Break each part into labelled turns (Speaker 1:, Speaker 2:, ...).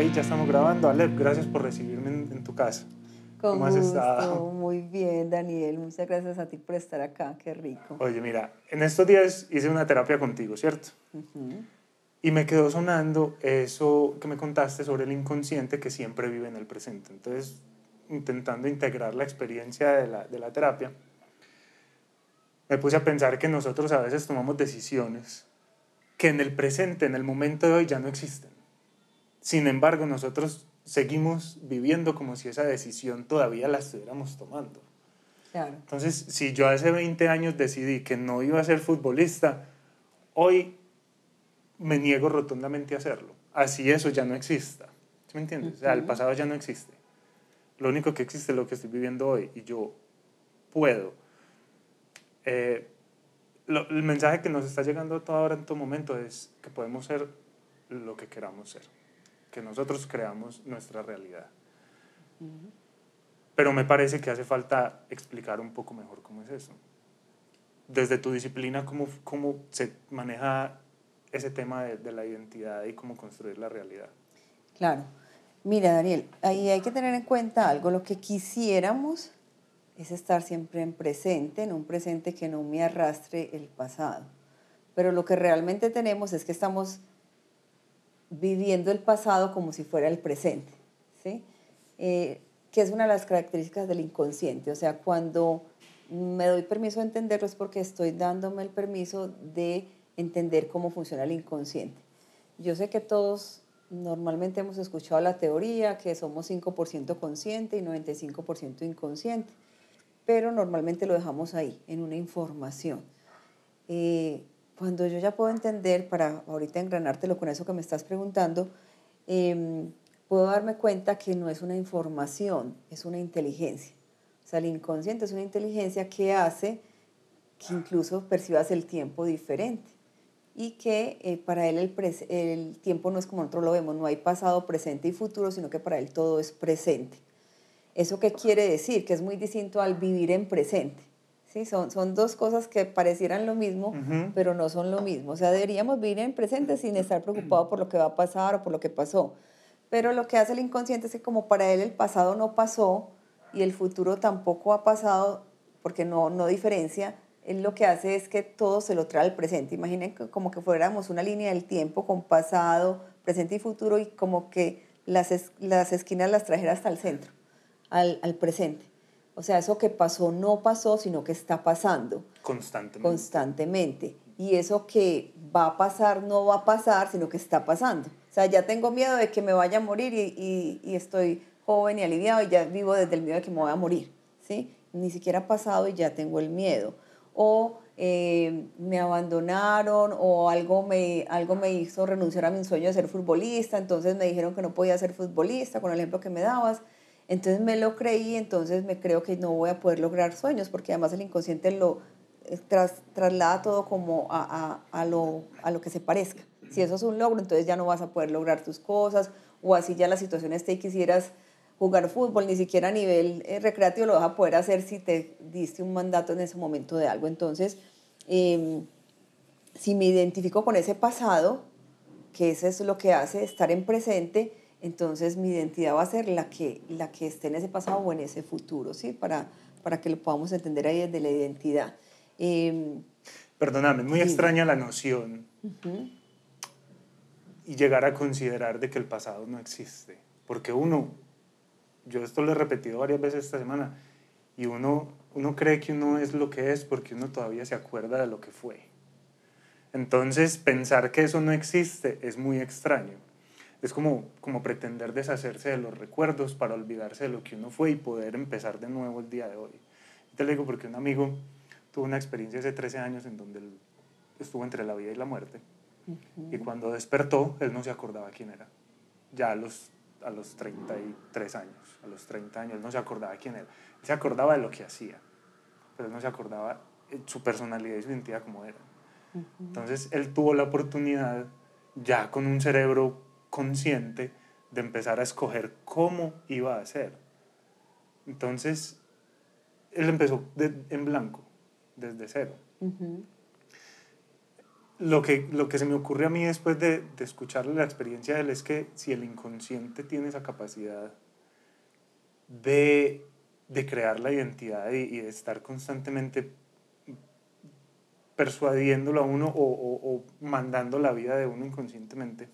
Speaker 1: Ahí ya estamos grabando. Alep, gracias por recibirme en, tu casa.
Speaker 2: Con ¿Cómo has estado? Muy bien, Daniel. Muchas gracias a ti por estar acá. Qué rico.
Speaker 1: Oye, mira, en estos días hice una terapia contigo, ¿cierto? Y me quedó sonando eso que me contaste sobre el inconsciente que siempre vive en el presente. Entonces, intentando integrar la experiencia de la, de la terapia, me puse a pensar que nosotros a veces tomamos decisiones que en el presente, en el momento de hoy, ya no existen. Sin embargo, nosotros seguimos viviendo como si esa decisión todavía la estuviéramos tomando. Entonces, si yo hace 20 años decidí que no iba a ser futbolista, hoy me niego rotundamente a hacerlo. Así eso ya no exista. ¿Sí me entiendes? O sea, el pasado ya no existe. Lo único que existe es lo que estoy viviendo hoy y yo puedo. Eh, el mensaje que nos está llegando a toda hora en todo momento es que podemos ser lo que queramos ser que nosotros creamos nuestra realidad. Pero me parece que hace falta explicar un poco mejor cómo es eso. Desde tu disciplina, cómo, cómo se maneja ese tema de, de la identidad y cómo construir la realidad.
Speaker 2: Claro. Mira, Daniel, ahí hay que tener en cuenta algo. Lo que quisiéramos es estar siempre en presente, en un presente que no me arrastre el pasado. Pero lo que realmente tenemos es que estamos viviendo el pasado como si fuera el presente, ¿sí? Eh, que es una de las características del inconsciente. O sea, cuando me doy permiso de entenderlo es porque estoy dándome el permiso de entender cómo funciona el inconsciente. Yo sé que todos normalmente hemos escuchado la teoría que somos 5% consciente y 95% inconsciente, pero normalmente lo dejamos ahí, en una información. Eh, cuando yo ya puedo entender, para ahorita engranártelo con eso que me estás preguntando, em, puedo darme cuenta que no es una información, es una inteligencia. O sea, el inconsciente es una inteligencia que hace que incluso percibas el tiempo diferente y que eh, para él el, el tiempo no es como nosotros lo vemos, no hay pasado, presente y futuro, sino que para él todo es presente. ¿Eso qué quiere decir? Que es muy distinto al vivir en presente. Sí, son, son dos cosas que parecieran lo mismo, pero no son lo mismo. O sea, deberíamos vivir en presente sin estar preocupados por lo que va a pasar o por lo que pasó. Pero lo que hace el inconsciente es que como para él el pasado no pasó y el futuro tampoco ha pasado, porque no, no diferencia, él lo que hace es que todo se lo trae al presente. Imaginen como que fuéramos una línea del tiempo con pasado, presente y futuro y como que las, las esquinas las trajera hasta el centro, al, al presente. O sea, eso que pasó no pasó, sino que está pasando.
Speaker 1: Constantemente.
Speaker 2: Constantemente. Y eso que va a pasar no va a pasar, sino que está pasando. O sea, ya tengo miedo de que me vaya a morir y, y, estoy joven y aliviado y ya vivo desde el miedo de que me voy a morir. ¿sí? Ni siquiera ha pasado y ya tengo el miedo. O eh, me abandonaron o algo me, algo me hizo renunciar a mi sueño de ser futbolista, entonces me dijeron que no podía ser futbolista, con el ejemplo que me dabas. Entonces me lo creí, entonces me creo que no voy a poder lograr sueños, porque además el inconsciente lo eh, traslada todo como a, a, a, lo, a lo que se parezca. Si eso es un logro, entonces ya no vas a poder lograr tus cosas, o así ya la situación esté y quisieras jugar fútbol, ni siquiera a nivel eh, recreativo lo vas a poder hacer si te diste un mandato en ese momento de algo. Entonces, em, si me identifico con ese pasado, que eso es lo que hace estar en presente, entonces mi identidad va a ser la que, la que esté en ese pasado o en ese futuro, ¿sí? Para, para que lo podamos entender ahí desde la identidad.
Speaker 1: Eh, Perdóname, muy extraña la noción y llegar a considerar de que el pasado no existe. Porque uno, yo esto lo he repetido varias veces esta semana, y uno, uno cree que uno es lo que es porque uno todavía se acuerda de lo que fue. Entonces, pensar que eso no existe es muy extraño es como, como pretender deshacerse de los recuerdos para olvidarse de lo que uno fue y poder empezar de nuevo el día de hoy. te lo digo porque un amigo tuvo una experiencia hace 13 años en donde él estuvo entre la vida y la muerte. Y cuando despertó, él no se acordaba quién era. Ya a los, a los 33 años, a los 30 años, él no se acordaba quién era. Él se acordaba de lo que hacía, pero él no se acordaba su personalidad y su identidad como era. Entonces, él tuvo la oportunidad, ya con un cerebro consciente de empezar a escoger cómo iba a hacer. Entonces, él empezó en blanco, desde cero. lo que, lo que se me ocurre a mí después de, de escucharle la experiencia de él es que si el inconsciente tiene esa capacidad de, de crear la identidad y, y, de estar constantemente persuadiéndolo a uno o, o, o, mandando la vida de uno inconscientemente,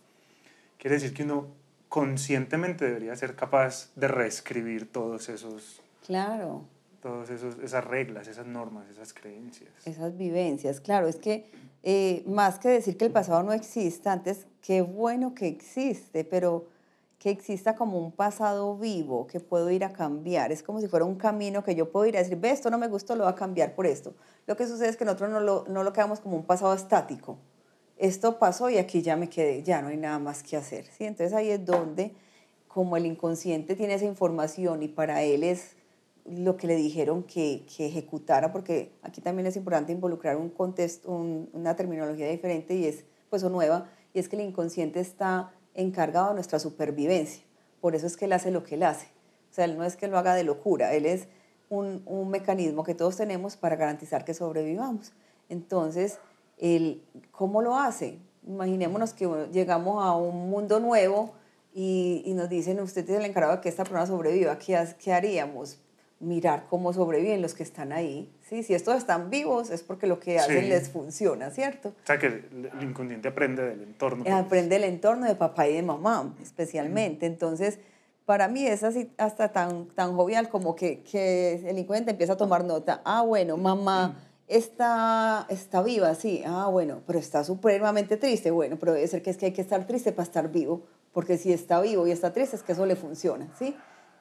Speaker 1: quiere decir que uno conscientemente debería ser capaz de reescribir todos esos...
Speaker 2: Claro.
Speaker 1: Todas esas reglas, esas normas, esas creencias.
Speaker 2: Esas vivencias, claro, es que eh, más que decir que el pasado no exista, antes, qué bueno que existe, pero que exista como un pasado vivo que puedo ir a cambiar. Es como si fuera un camino que yo puedo ir a decir, ve, esto no me gustó, lo voy a cambiar por esto. Lo que sucede es que nosotros no lo, no lo quedamos como un pasado estático. Esto pasó y aquí ya me quedé, ya no hay nada más que hacer. ¿sí? Entonces ahí es donde, como el inconsciente tiene esa información y para él es lo que le dijeron que, que, ejecutara, porque aquí también es importante involucrar un contexto, un, una terminología diferente y es, pues, o nueva, y es que el inconsciente está encargado de nuestra supervivencia. Por eso es que él hace lo que él hace. O sea, él no es que lo haga de locura, él es un, un mecanismo que todos tenemos para garantizar que sobrevivamos. Entonces, el, ¿cómo lo hace? Imaginémonos que llegamos a un mundo nuevo y, y nos dicen, usted es el encargado de que esta persona sobreviva, ¿qué, qué haríamos? mirar cómo sobreviven los que están ahí. ¿sí? Si estos están vivos es porque lo que hacen sí. les funciona, ¿cierto?
Speaker 1: O sea, que el inconsciente aprende del entorno.
Speaker 2: Pues. Aprende del entorno de papá y de mamá, especialmente. Entonces, para mí es así hasta tan, tan jovial como que, que el inconsciente empieza a tomar nota. Ah, bueno, mamá está, está viva, sí. Ah, bueno, pero está supremamente triste. Bueno, pero debe ser que es que hay que estar triste para estar vivo, porque si está vivo y está triste es que eso le funciona, ¿sí?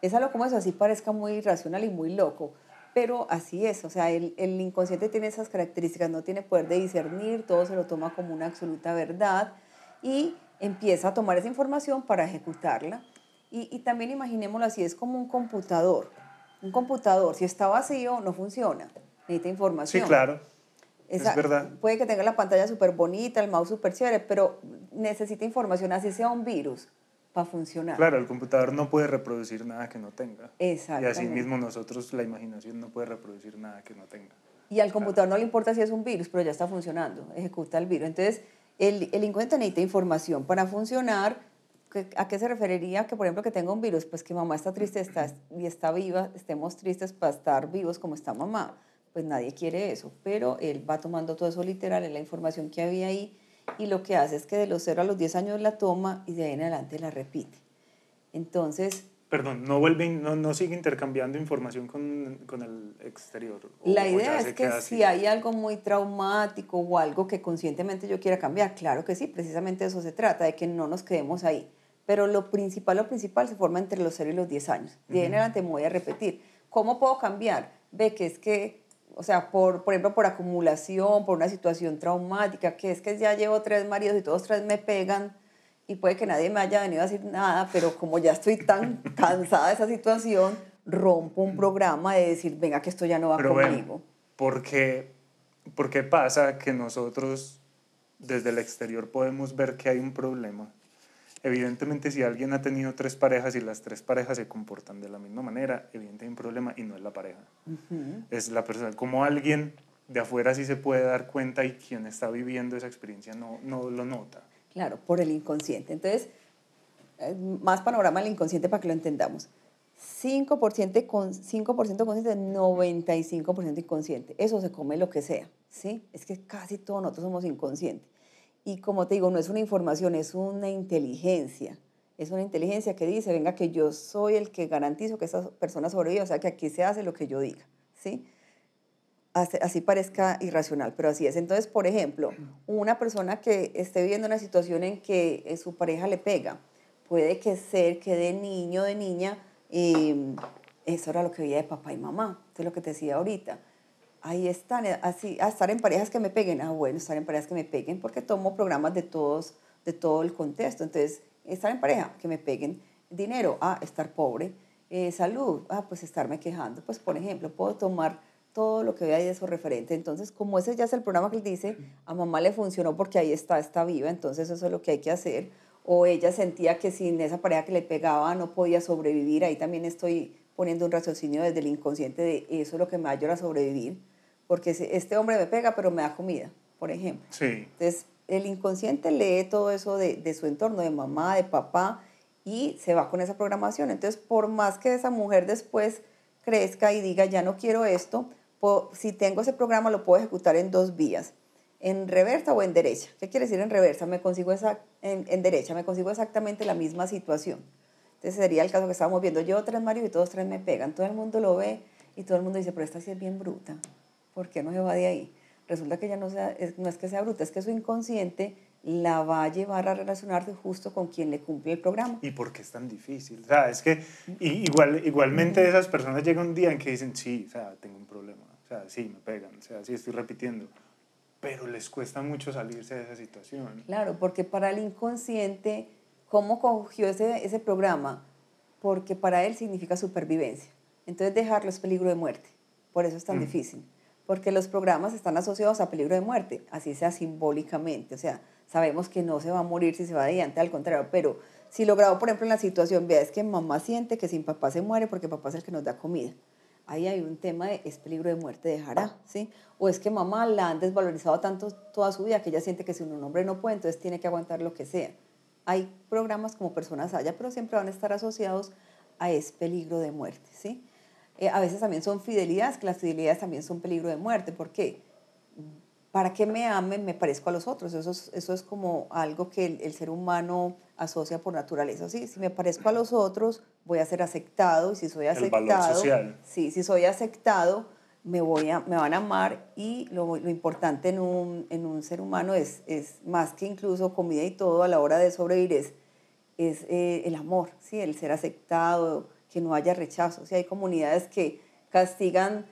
Speaker 2: es algo como eso, así parezca muy irracional y muy loco, pero así es, o sea, el, el, inconsciente tiene esas características, no tiene poder de discernir, todo se lo toma como una absoluta verdad y empieza a tomar esa información para ejecutarla. Y, y también imaginémoslo así, es como un computador. Un computador, si está vacío, no funciona, necesita información.
Speaker 1: Sí, claro. Esa, es verdad.
Speaker 2: Puede que tenga la pantalla súper bonita, el mouse súper chévere, pero necesita información, así sea un virus para funcionar.
Speaker 1: Claro, el computador no puede reproducir nada que no tenga.
Speaker 2: Exacto.
Speaker 1: Y así mismo nosotros, la imaginación no puede reproducir nada que no tenga.
Speaker 2: Y al computador claro. no le importa si es un virus, pero ya está funcionando, ejecuta el virus. Entonces, el, el necesita información para funcionar. ¿A qué se referiría? Que, por ejemplo, que tenga un virus, pues que mamá está triste está, y está viva, estemos tristes para estar vivos como está mamá. Pues nadie quiere eso, pero él va tomando todo eso literal, en la información que había ahí, y lo que hace es que de los 0 a los 10 años la toma y de ahí en adelante la repite. Entonces...
Speaker 1: Perdón, no, vuelve, no, no sigue intercambiando información con, con el exterior.
Speaker 2: La idea es que si hay algo muy traumático o algo que conscientemente yo quiera cambiar, claro que sí, precisamente de eso se trata, de que no nos quedemos ahí. Pero lo principal, lo principal se forma entre los 0 y los 10 años. De ahí en adelante me voy a repetir. ¿Cómo puedo cambiar? Ve que es que o sea, por, por ejemplo, por acumulación, por una situación traumática, que es que ya llevo tres maridos y todos tres me pegan y puede que nadie me haya venido a decir nada, pero como ya estoy tan cansada de esa situación, rompo un programa de decir, venga, que esto ya no va
Speaker 1: pero
Speaker 2: conmigo.
Speaker 1: Bueno, porque, ¿Por qué pasa que nosotros desde el exterior podemos ver que hay un problema? Evidentemente, si alguien ha tenido tres parejas y las tres parejas se comportan de la misma manera, evidentemente hay un problema y no es la pareja. Uh -huh. Es la persona. Como alguien de afuera sí se puede dar cuenta y quien está viviendo esa experiencia no, no lo nota.
Speaker 2: Claro, por el inconsciente. Entonces, más panorama del inconsciente para que lo entendamos. 5%, con, 5 consciente, 95% inconsciente. Eso se come lo que sea, ¿sí? Es que casi todos nosotros somos inconscientes. Y como te digo, no es una información, es una inteligencia. Es una inteligencia que dice, venga, que yo soy el que garantizo que esa persona sobreviva, o sea, que aquí se hace lo que yo diga, ¿sí? Así, parezca irracional, pero así es. Entonces, por ejemplo, una persona que esté viviendo una situación en que su pareja le pega, puede que ser que de niño, de niña, eh, eso era lo que veía de papá y mamá, eso es lo que te decía ahorita ahí están, así, a estar en parejas que me peguen, ah, bueno, estar en parejas que me peguen, porque tomo programas de todos, de todo el contexto, entonces, estar en pareja, que me peguen, dinero, ah, estar pobre, eh, salud, ah, pues estarme quejando, pues por ejemplo, puedo tomar todo lo que vea de eso referente, entonces, como ese ya es el programa que él dice, a mamá le funcionó porque ahí está, está viva, entonces eso es lo que hay que hacer, o ella sentía que sin esa pareja que le pegaba no podía sobrevivir, ahí también estoy poniendo un raciocinio desde el inconsciente de eso es lo que me ayuda a sobrevivir, porque este hombre me pega, pero me da comida, por ejemplo.
Speaker 1: Sí.
Speaker 2: Entonces, el inconsciente lee todo eso de, de su entorno, de mamá, de papá, y se va con esa programación. Entonces, por más que esa mujer después crezca y diga, ya no quiero esto, si tengo ese programa lo puedo ejecutar en dos vías, en reversa o en derecha. ¿Qué quiere decir en reversa? Me consigo esa, en, en derecha, me consigo exactamente la misma situación. Entonces sería el caso que estábamos viendo. Yo tres maridos y todos tres me pegan. Todo el mundo lo ve y todo el mundo dice, pero esta sí es bien bruta. ¿Por qué no se va de ahí? Resulta que ella no, sea, no es que sea bruta, es que su inconsciente la va a llevar a relacionarse justo con quien le cumple el programa.
Speaker 1: ¿Y por qué es tan difícil? O sea, es que igual, igualmente esas personas llegan un día en que dicen, sí, o sea, tengo un problema, o sea, sí, me pegan, o sea, sí, estoy repitiendo, pero les cuesta mucho salirse de esa situación.
Speaker 2: Claro, porque para el inconsciente, ¿cómo cogió ese, ese programa? Porque para él significa supervivencia. Entonces dejarlo es peligro de muerte, por eso es tan mm. difícil, porque los programas están asociados a peligro de muerte, así sea simbólicamente, o sea, sabemos que no se va a morir si se va adelante, al contrario, pero si logrado, por ejemplo, en la situación, vea, es que mamá siente que sin papá se muere porque papá es el que nos da comida. Ahí hay un tema de es peligro de muerte, dejará, ¿sí? O es que mamá la han desvalorizado tanto toda su vida que ella siente que si un hombre no puede, entonces tiene que aguantar lo que sea. Hay programas como personas allá, pero siempre van a estar asociados a es peligro de muerte, ¿sí? Eh, a veces también son fidelidades, que las fidelidades también son peligro de muerte. ¿Por qué? para que me amen me parezco a los otros. Eso es, eso es como algo que el, ser humano asocia por naturaleza. ¿sí? Si me parezco a los otros, voy a ser aceptado y si soy aceptado, Sí, si soy aceptado, me, voy a, me van a amar y lo, lo importante en un, en un, ser humano es, es, más que incluso comida y todo a la hora de sobrevivir, es, es eh, el amor, ¿sí? el ser aceptado, que no haya rechazo. ¿sí? Hay comunidades que castigan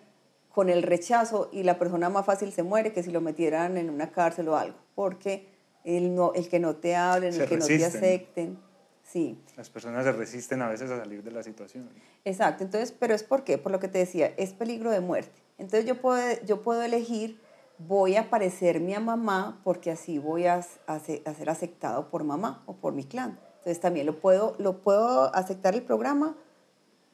Speaker 2: con el rechazo y la persona más fácil se muere que si lo metieran en una cárcel o algo, porque el, no, el que no te hablen, el que no te acepten. Sí.
Speaker 1: Las personas se resisten a veces a salir de la situación.
Speaker 2: Exacto, entonces, pero es por qué, por lo que te decía, es peligro de muerte. Entonces yo puedo, yo puedo elegir, voy a parecerme a mamá porque así voy a, a, ser aceptado por mamá o por mi clan. Entonces también lo puedo, lo puedo aceptar el programa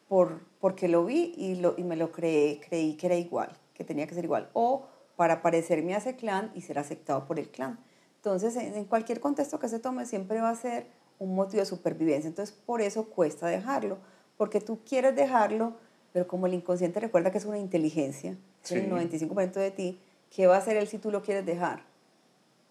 Speaker 2: por, porque lo vi y, lo, y me lo creé, creí que era igual, que tenía que ser igual, o para parecerme a ese clan y ser aceptado por el clan. Entonces, en, cualquier contexto que se tome, siempre va a ser un motivo de supervivencia. Entonces, por eso cuesta dejarlo, porque tú quieres dejarlo, pero como el inconsciente recuerda que es una inteligencia, el 95% de ti, ¿qué va a hacer él si tú lo quieres dejar?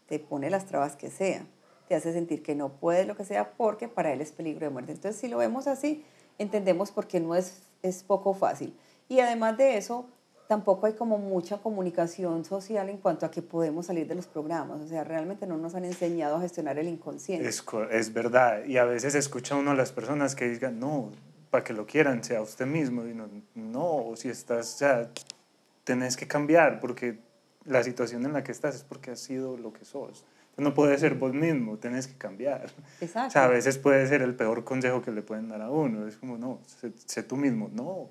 Speaker 2: Te pone las trabas que sea, te hace sentir que no puedes lo que sea, porque para él es peligro de muerte. Entonces, si lo vemos así, entendemos por qué no es, es poco fácil. Y además de eso, tampoco hay como mucha comunicación social en cuanto a que podemos salir de los programas. O sea, realmente no nos han enseñado a gestionar el inconsciente.
Speaker 1: Es, es verdad. Y a veces escucha uno a las personas que digan, no, para que lo quieran, sea usted mismo. Y no, no si estás, o sea, tenés que cambiar porque la situación en la que estás es porque has sido lo que sos no puedes ser vos mismo, tenés que cambiar. Exacto. O sea, a veces puede ser el peor consejo que le pueden dar a uno. Es como, no, sé, tú mismo. No,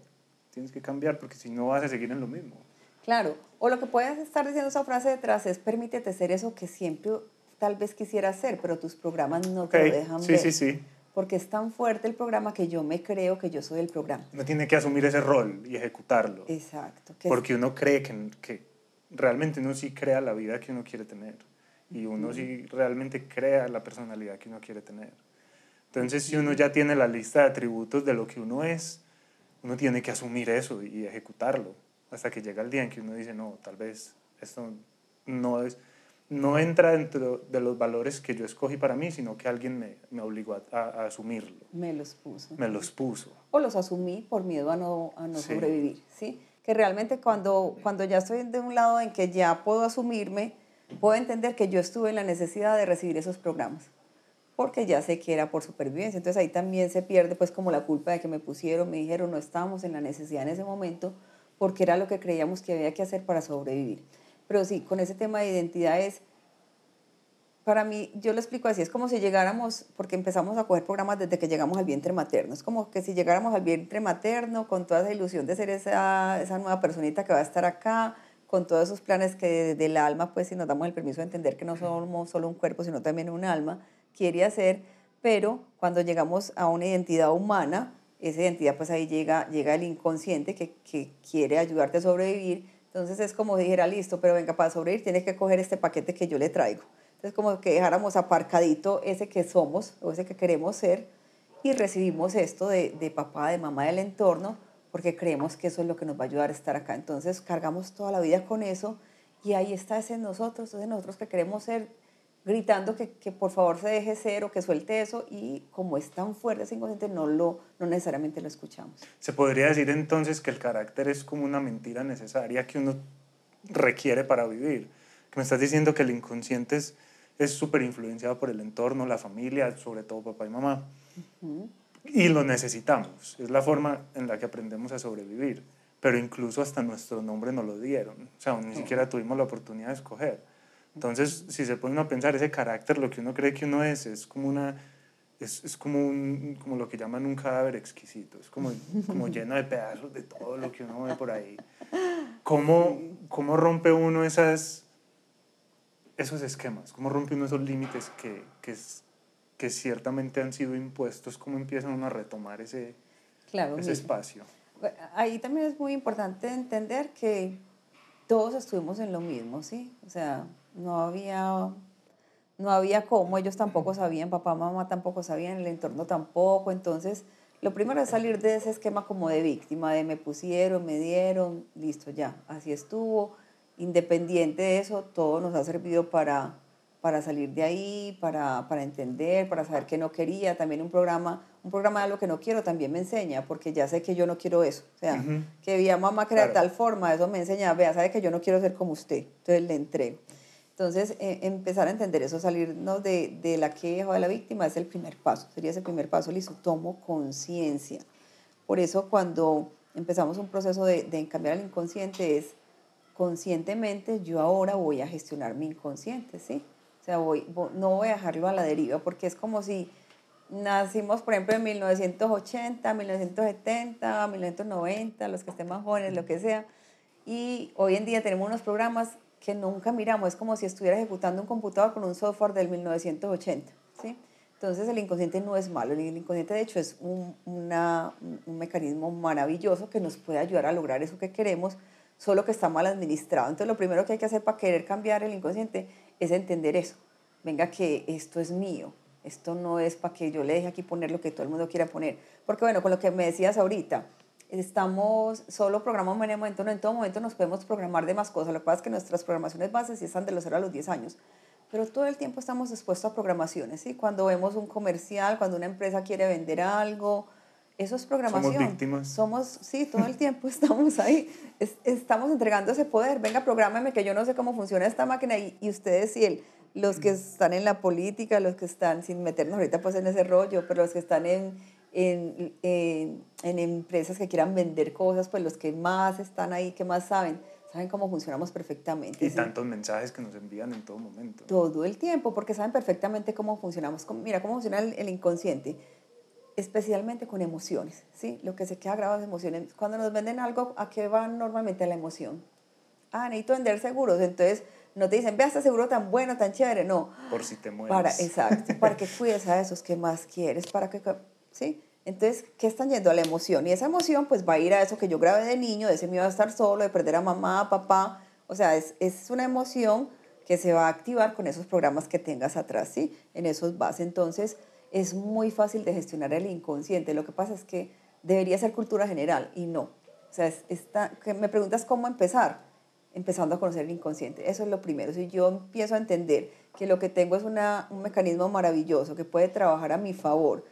Speaker 1: tienes que cambiar porque si no vas a seguir en lo mismo.
Speaker 2: Claro. O lo que puedes estar diciendo esa frase detrás es, permítete ser eso que siempre tal vez quisieras ser, pero tus programas no te lo dejan
Speaker 1: sí,
Speaker 2: ver.
Speaker 1: Sí, sí, sí.
Speaker 2: Porque es tan fuerte el programa que yo me creo que yo soy el programa.
Speaker 1: Uno tiene que asumir ese rol y ejecutarlo.
Speaker 2: Exacto.
Speaker 1: Porque uno cree que, que realmente uno sí crea la vida que uno quiere tener y uno sí realmente crea la personalidad que uno quiere tener. Entonces, si uno ya tiene la lista de atributos de lo que uno es, uno tiene que asumir eso y ejecutarlo hasta que llega el día en que uno dice, no, tal vez esto no, es, no entra dentro de los valores que yo escogí para mí, sino que alguien me, me obligó a, asumirlo.
Speaker 2: Me los puso.
Speaker 1: Me los puso.
Speaker 2: O los asumí por miedo a no, a no sobrevivir, ¿sí? Que realmente cuando, cuando ya estoy de un lado en que ya puedo asumirme, puedo entender que yo estuve en la necesidad de recibir esos programas, porque ya sé que era por supervivencia. Entonces ahí también se pierde pues como la culpa de que me pusieron, me dijeron, no estábamos en la necesidad en ese momento, porque era lo que creíamos que había que hacer para sobrevivir. Pero sí, con ese tema de identidad es, para mí, yo lo explico así, es como si llegáramos, porque empezamos a coger programas desde que llegamos al vientre materno, es como que si llegáramos al vientre materno con toda esa ilusión de ser esa, esa nueva personita que va a estar acá, con todos esos planes que del alma, pues si nos damos el permiso de entender que no somos solo un cuerpo, sino también un alma, quiere hacer, pero cuando llegamos a una identidad humana, esa identidad pues ahí llega, llega el inconsciente que, que quiere ayudarte a sobrevivir, entonces es como dijera, listo, pero venga, para sobrevivir tienes que coger este paquete que yo le traigo. Entonces, como que dejáramos aparcadito ese que somos o ese que queremos ser y recibimos esto de, de papá, de mamá del entorno, porque creemos que eso es lo que nos va a ayudar a estar acá. Entonces, cargamos toda la vida con eso y ahí está ese en nosotros, ese nosotros que queremos ser, gritando que, que, por favor se deje ser o que suelte eso y como es tan fuerte ese inconsciente no, lo, no necesariamente lo escuchamos.
Speaker 1: Se podría decir entonces que el carácter es como una mentira necesaria que uno requiere para vivir. Que me estás diciendo que el inconsciente es súper influenciado por el entorno, la familia, sobre todo papá y mamá. Y lo necesitamos. Es la forma en la que aprendemos a sobrevivir. Pero incluso hasta nuestro nombre no lo dieron. O sea, ni siquiera tuvimos la oportunidad de escoger. Entonces, si se pone a pensar, ese carácter, lo que uno cree que uno es, es como una... Es, es como, un, como lo que llaman un cadáver exquisito, es como, como lleno de pedazos de todo lo que uno ve por ahí. ¿Cómo, cómo rompe uno esas, esos esquemas? ¿Cómo rompe uno esos límites que, que, que ciertamente han sido impuestos? ¿Cómo empiezan uno a retomar ese, claro, ese espacio?
Speaker 2: Ahí también es muy importante entender que todos estuvimos en lo mismo, ¿sí? O sea, no había, no había cómo, ellos tampoco sabían, papá, mamá tampoco sabían, el entorno tampoco, entonces lo primero es salir de ese esquema como de víctima, de me pusieron, me dieron, listo, ya, así estuvo. Independiente de eso, todo nos ha servido para, para salir de ahí, para, para entender, para saber que no quería. También un programa, un programa de lo que no quiero también me enseña, porque ya sé que yo no quiero eso. O sea, que vi a mamá era de tal forma, eso me enseña, vea, sabe que yo no quiero ser como usted, entonces le entrego. Entonces, eh, empezar a entender eso, salirnos de, de, la queja o de la víctima es el primer paso, sería ese primer paso, listo, tomo conciencia. Por eso cuando empezamos un proceso de, de cambiar el inconsciente es conscientemente yo ahora voy a gestionar mi inconsciente, ¿sí? Sea, voy, no voy a dejarlo a la deriva porque es como si nacimos, por ejemplo, en 1980, 1970, 1990, los que estén más jóvenes, lo que sea, y hoy en día tenemos unos programas que nunca miramos, es como si estuviera ejecutando un computador con un software del 1980, ¿sí? Entonces el inconsciente no es malo, el inconsciente de hecho es un, una, un mecanismo maravilloso que nos puede ayudar a lograr eso que queremos, solo que está mal administrado. Entonces lo primero que hay que hacer para querer cambiar el inconsciente es entender eso. Venga que esto es mío, esto no es para que yo le deje aquí poner lo que todo el mundo quiera poner. Porque bueno, con lo que me decías ahorita, estamos, solo programamos en el momento, no en todo momento nos podemos programar de más cosas. Lo que pasa es que nuestras programaciones bases sí están de los 0 a los 10 años. Pero todo el tiempo estamos expuestos a programaciones, ¿sí? Cuando vemos un comercial, cuando una empresa quiere vender algo, eso es programación.
Speaker 1: Somos víctimas.
Speaker 2: Somos, sí, todo el tiempo estamos ahí. estamos entregando ese poder. Venga, prográmeme que yo no sé cómo funciona esta máquina y, y ustedes y él, los que están en la política, los que están, sin meternos ahorita pues en ese rollo, pero los que están en, en, en, en, empresas que quieran vender cosas, pues los que más están ahí, que más saben, saben cómo funcionamos perfectamente.
Speaker 1: Y tantos mensajes que nos envían en todo momento.
Speaker 2: Todo el tiempo, porque saben perfectamente cómo funcionamos. Mira cómo funciona el, el inconsciente, especialmente con emociones, ¿sí? Lo que se queda grabado es emociones. Cuando nos venden algo, ¿a qué va normalmente la emoción? Ah, necesito vender seguros, entonces no te dicen, vea este seguro tan bueno, tan chévere, no.
Speaker 1: Por si te mueres.
Speaker 2: Para, exacto, para que cuides a esos que más quieres, para que, ¿sí? Entonces, ¿qué están yendo? A la emoción. Y esa emoción pues va a ir a eso que yo grabé de niño, de ese miedo a estar solo, de perder a mamá, a papá. O sea, es, es una emoción que se va a activar con esos programas que tengas atrás, ¿sí? En esos vas. Entonces, es muy fácil de gestionar el inconsciente. Lo que pasa es que debería ser cultura general y no. O sea, está, que me preguntas cómo empezar, empezando a conocer el inconsciente. Eso es lo primero. Si yo empiezo a entender que lo que tengo es una, un mecanismo maravilloso que puede trabajar a mi favor,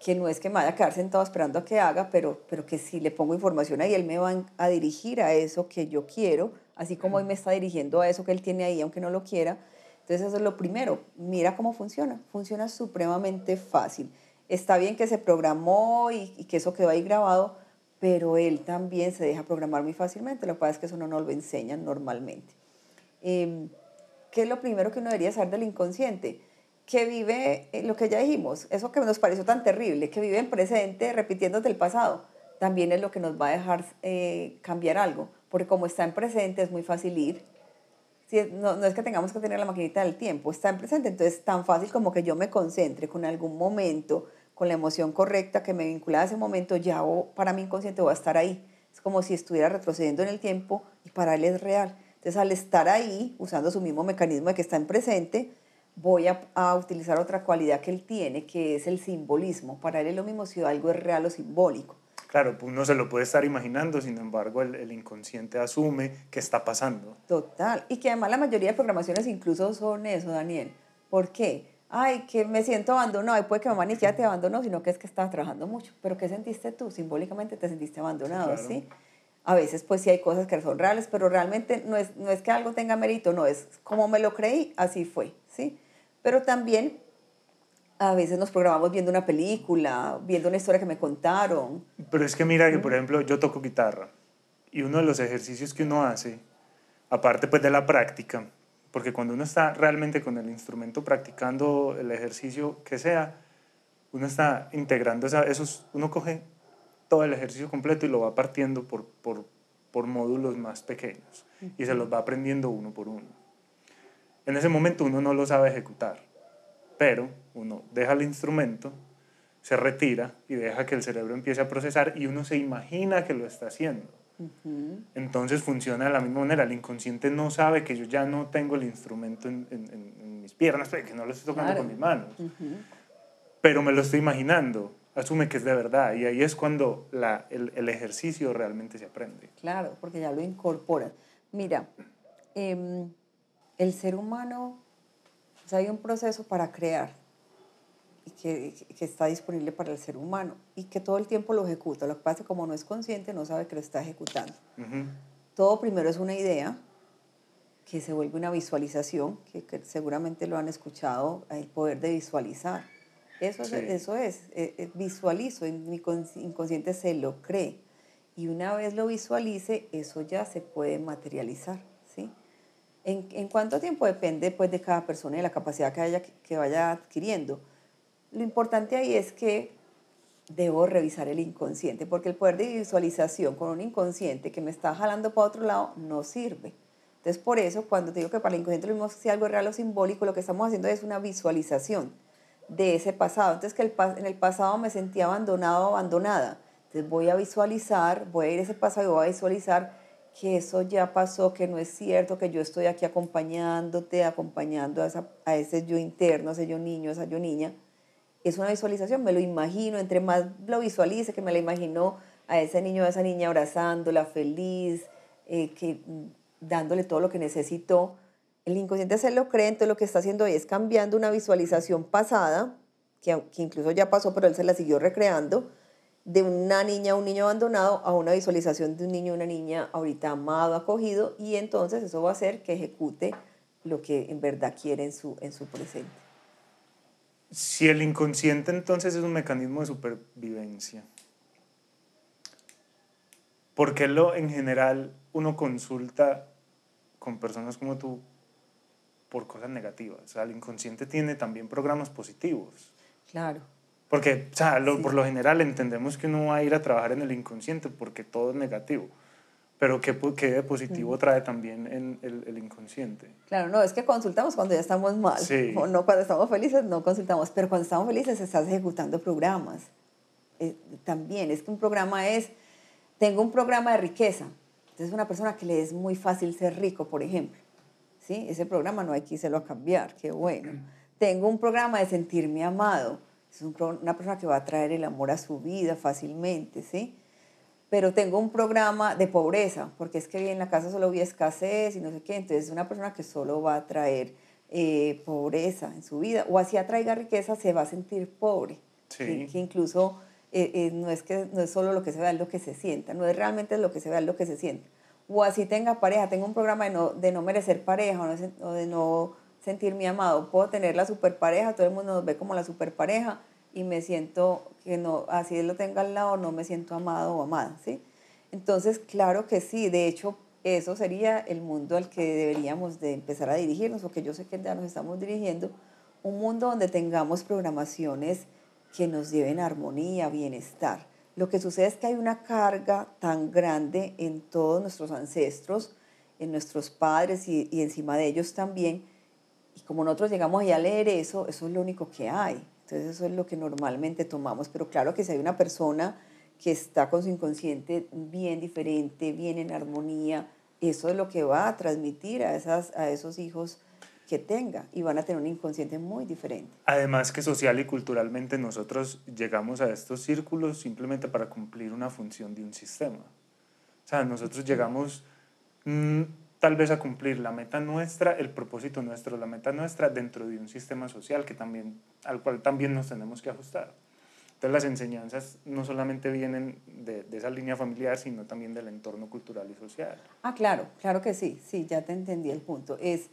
Speaker 2: que no es que me vaya a quedar sentado esperando a que haga, pero, pero que si le pongo información ahí, él me va a dirigir a eso que yo quiero, así como él me está dirigiendo a eso que él tiene ahí, aunque no lo quiera. Entonces eso es lo primero, mira cómo funciona, funciona supremamente fácil. Está bien que se programó y, que eso quedó ahí grabado, pero él también se deja programar muy fácilmente, lo que pasa es que eso no nos lo enseñan normalmente. Eh, ¿Qué es lo primero que uno debería saber del inconsciente? que vive eh, lo que ya dijimos, eso que nos pareció tan terrible, que vive en presente repitiéndote el pasado, también es lo que nos va a dejar eh, cambiar algo, porque como está en presente es muy fácil ir. Si, no, no, es que tengamos que tener la maquinita del tiempo, está en presente, entonces es tan fácil como que yo me concentre con algún momento, con la emoción correcta que me vincula a ese momento, ya para mi inconsciente voy a estar ahí. Es como si estuviera retrocediendo en el tiempo y para él es real. Entonces al estar ahí, usando su mismo mecanismo de que está en presente, voy a, a, utilizar otra cualidad que él tiene, que es el simbolismo. Para él es lo mismo si algo es real o simbólico.
Speaker 1: Claro, pues uno se lo puede estar imaginando, sin embargo el, el, inconsciente asume que está pasando.
Speaker 2: Total, y que además la mayoría de programaciones incluso son eso, Daniel. ¿Por qué? Ay, que me siento abandonado, y puede que mamá ni siquiera te abandonó, sino que es que estaba trabajando mucho. Pero ¿qué sentiste tú? Simbólicamente te sentiste abandonado, ¿sí? ¿sí? A veces pues sí hay cosas que son reales, pero realmente no es, no es que algo tenga mérito, no, es como me lo creí, así fue, ¿sí? Pero también a veces nos programamos viendo una película, viendo una historia que me contaron.
Speaker 1: Pero es que mira que, por ejemplo, yo toco guitarra y uno de los ejercicios que uno hace, aparte pues de la práctica, porque cuando uno está realmente con el instrumento practicando el ejercicio que sea, uno está integrando esa, esos, uno coge todo el ejercicio completo y lo va partiendo por, por, por módulos más pequeños y se los va aprendiendo uno por uno. En ese momento uno no lo sabe ejecutar, pero uno deja el instrumento, se retira y deja que el cerebro empiece a procesar y uno se imagina que lo está haciendo. Entonces funciona de la misma manera. El inconsciente no sabe que yo ya no tengo el instrumento en, en, mis piernas, que no lo estoy tocando con mis manos. Pero me lo estoy imaginando asume que es de verdad y ahí es cuando la, el, el, ejercicio realmente se aprende.
Speaker 2: Claro, porque ya lo incorpora. Mira, eh, el ser humano, o sea, hay un proceso para crear y que, que, está disponible para el ser humano y que todo el tiempo lo ejecuta. Lo que pasa es que como no es consciente, no sabe que lo está ejecutando. Uh -huh. Todo primero es una idea que se vuelve una visualización, que, que seguramente lo han escuchado, el poder de visualizar eso, sí. es, eso es, eh, eh, visualizo, en mi inconsciente se lo cree. Y una vez lo visualice, eso ya se puede materializar. ¿sí? ¿En, en cuánto tiempo? Depende pues, de cada persona y la capacidad que, haya, que vaya adquiriendo. Lo importante ahí es que debo revisar el inconsciente, porque el poder de visualización con un inconsciente que me está jalando para otro lado no sirve. Entonces, por eso, cuando te digo que para el inconsciente lo mismo si algo real o simbólico, lo que estamos haciendo es una visualización de ese pasado. Entonces, que el, en el pasado me sentía abandonado o abandonada. Entonces, voy a visualizar, voy a ir a ese pasado y voy a visualizar que eso ya pasó, que no es cierto, que yo estoy aquí acompañándote, acompañando a, esa, a ese yo interno, a ese yo niño, a esa yo niña. Es una visualización, me lo imagino, entre más lo visualice, que me lo imagino a ese niño, a esa niña abrazándola, feliz, eh, que, dándole todo lo que necesitó el inconsciente se lo cree, lo que está haciendo es cambiando una visualización pasada, que, que incluso ya pasó, pero él se la siguió recreando, de una niña o un niño abandonado a una visualización de un niño o una niña ahorita amado, acogido, y entonces eso va a hacer que ejecute lo que en verdad quiere en su, en su presente.
Speaker 1: Si el inconsciente entonces es un mecanismo de supervivencia, ¿por qué lo, en general uno consulta con personas como tú por cosas negativas. O sea, el inconsciente tiene también programas positivos.
Speaker 2: Claro.
Speaker 1: Porque, o sea, lo, sí. por lo general entendemos que uno va a ir a trabajar en el inconsciente porque todo es negativo. Pero ¿qué, qué positivo trae también en el, el, inconsciente?
Speaker 2: Claro, no, es que consultamos cuando ya estamos mal.
Speaker 1: Sí.
Speaker 2: O no, cuando estamos felices no consultamos. Pero cuando estamos felices estás ejecutando programas. Eh, también, es que un programa es, tengo un programa de riqueza. Entonces, una persona que le es muy fácil ser rico, por ejemplo ¿sí? Ese programa no hay que irse a cambiar, qué bueno. Tengo un programa de sentirme amado. Es un, una persona que va a traer el amor a su vida fácilmente, ¿sí? Pero tengo un programa de pobreza, porque es que en la casa solo vi escasez y no sé qué. Entonces, es una persona que solo va a traer eh, pobreza en su vida. O así atraiga riqueza, se va a sentir pobre.
Speaker 1: Sí.
Speaker 2: Que, que incluso eh, eh, no, es que, no es solo lo que se vea, es lo que se sienta. No es realmente lo que se vea, es lo que se siente o así tenga pareja, tengo un programa de no, de no merecer pareja o, no, o de no sentirme amado, puedo tener la super pareja, todo el mundo nos ve como la super pareja y me siento que no, así lo tenga al lado, no me siento amado o amada, ¿sí? Entonces, claro que sí, de hecho, eso sería el mundo al que deberíamos de empezar a dirigirnos, porque yo sé que ya nos estamos dirigiendo, un mundo donde tengamos programaciones que nos lleven a armonía, bienestar. Lo que sucede es que hay una carga tan grande en todos nuestros ancestros, en nuestros padres y, y encima de ellos también. Y como nosotros llegamos a leer eso, eso es lo único que hay. Entonces eso es lo que normalmente tomamos. Pero claro que si hay una persona que está con su inconsciente bien diferente, bien en armonía, eso es lo que va a transmitir a, esas, a esos hijos que tenga y van a tener un inconsciente muy diferente.
Speaker 1: Además que social y culturalmente nosotros llegamos a estos círculos simplemente para cumplir una función de un sistema. O sea, nosotros llegamos mm, tal vez a cumplir la meta nuestra, el propósito nuestro, la meta nuestra dentro de un sistema social que también, al cual también nos tenemos que ajustar. Entonces las enseñanzas no solamente vienen de, de, esa línea familiar, sino también del entorno cultural y social.
Speaker 2: Ah, claro, claro que sí, sí, ya te entendí el punto. Es,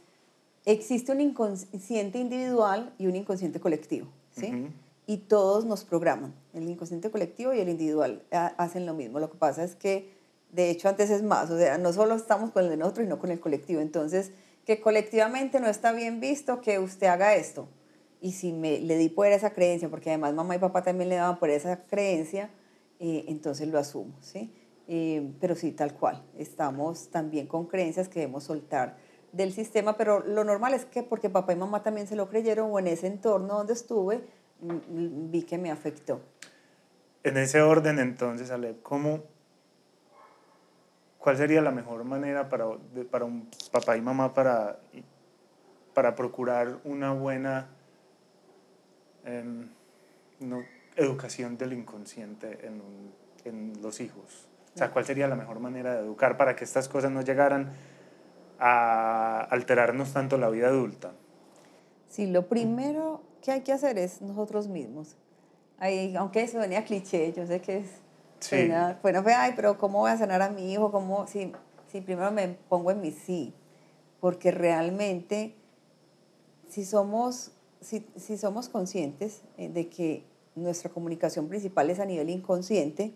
Speaker 2: existe un inconsciente individual y un inconsciente colectivo, ¿sí? Y todos nos programan. El inconsciente colectivo y el individual hacen lo mismo. Lo que pasa es que, de hecho, antes es más, o sea, no solo estamos con el de nosotros, sino con el colectivo. Entonces, que colectivamente no está bien visto que usted haga esto y si me, le di poder a esa creencia, porque además mamá y papá también le daban por esa creencia, eh, entonces lo asumo, ¿sí? Eh, pero sí, tal cual, estamos también con creencias que debemos soltar del sistema, pero lo normal es que porque papá y mamá también se lo creyeron o en ese entorno donde estuve, vi que me afectó.
Speaker 1: En ese orden, entonces, Ale, ¿cómo, ¿cuál sería la mejor manera para, para un papá y mamá para, para procurar una buena no, educación del inconsciente en, en, los hijos? O sea, ¿cuál sería la mejor manera de educar para que estas cosas no llegaran a alterarnos tanto la vida adulta?
Speaker 2: Sí, lo primero que hay que hacer es nosotros mismos. Ahí, aunque eso venía cliché, yo sé que es... Sí. bueno, fue, ay, pero ¿cómo voy a sanar a mi hijo? ¿Cómo? Sí, sí, primero me pongo en mi sí, porque realmente si somos si, si somos conscientes eh, de que nuestra comunicación principal es a nivel inconsciente,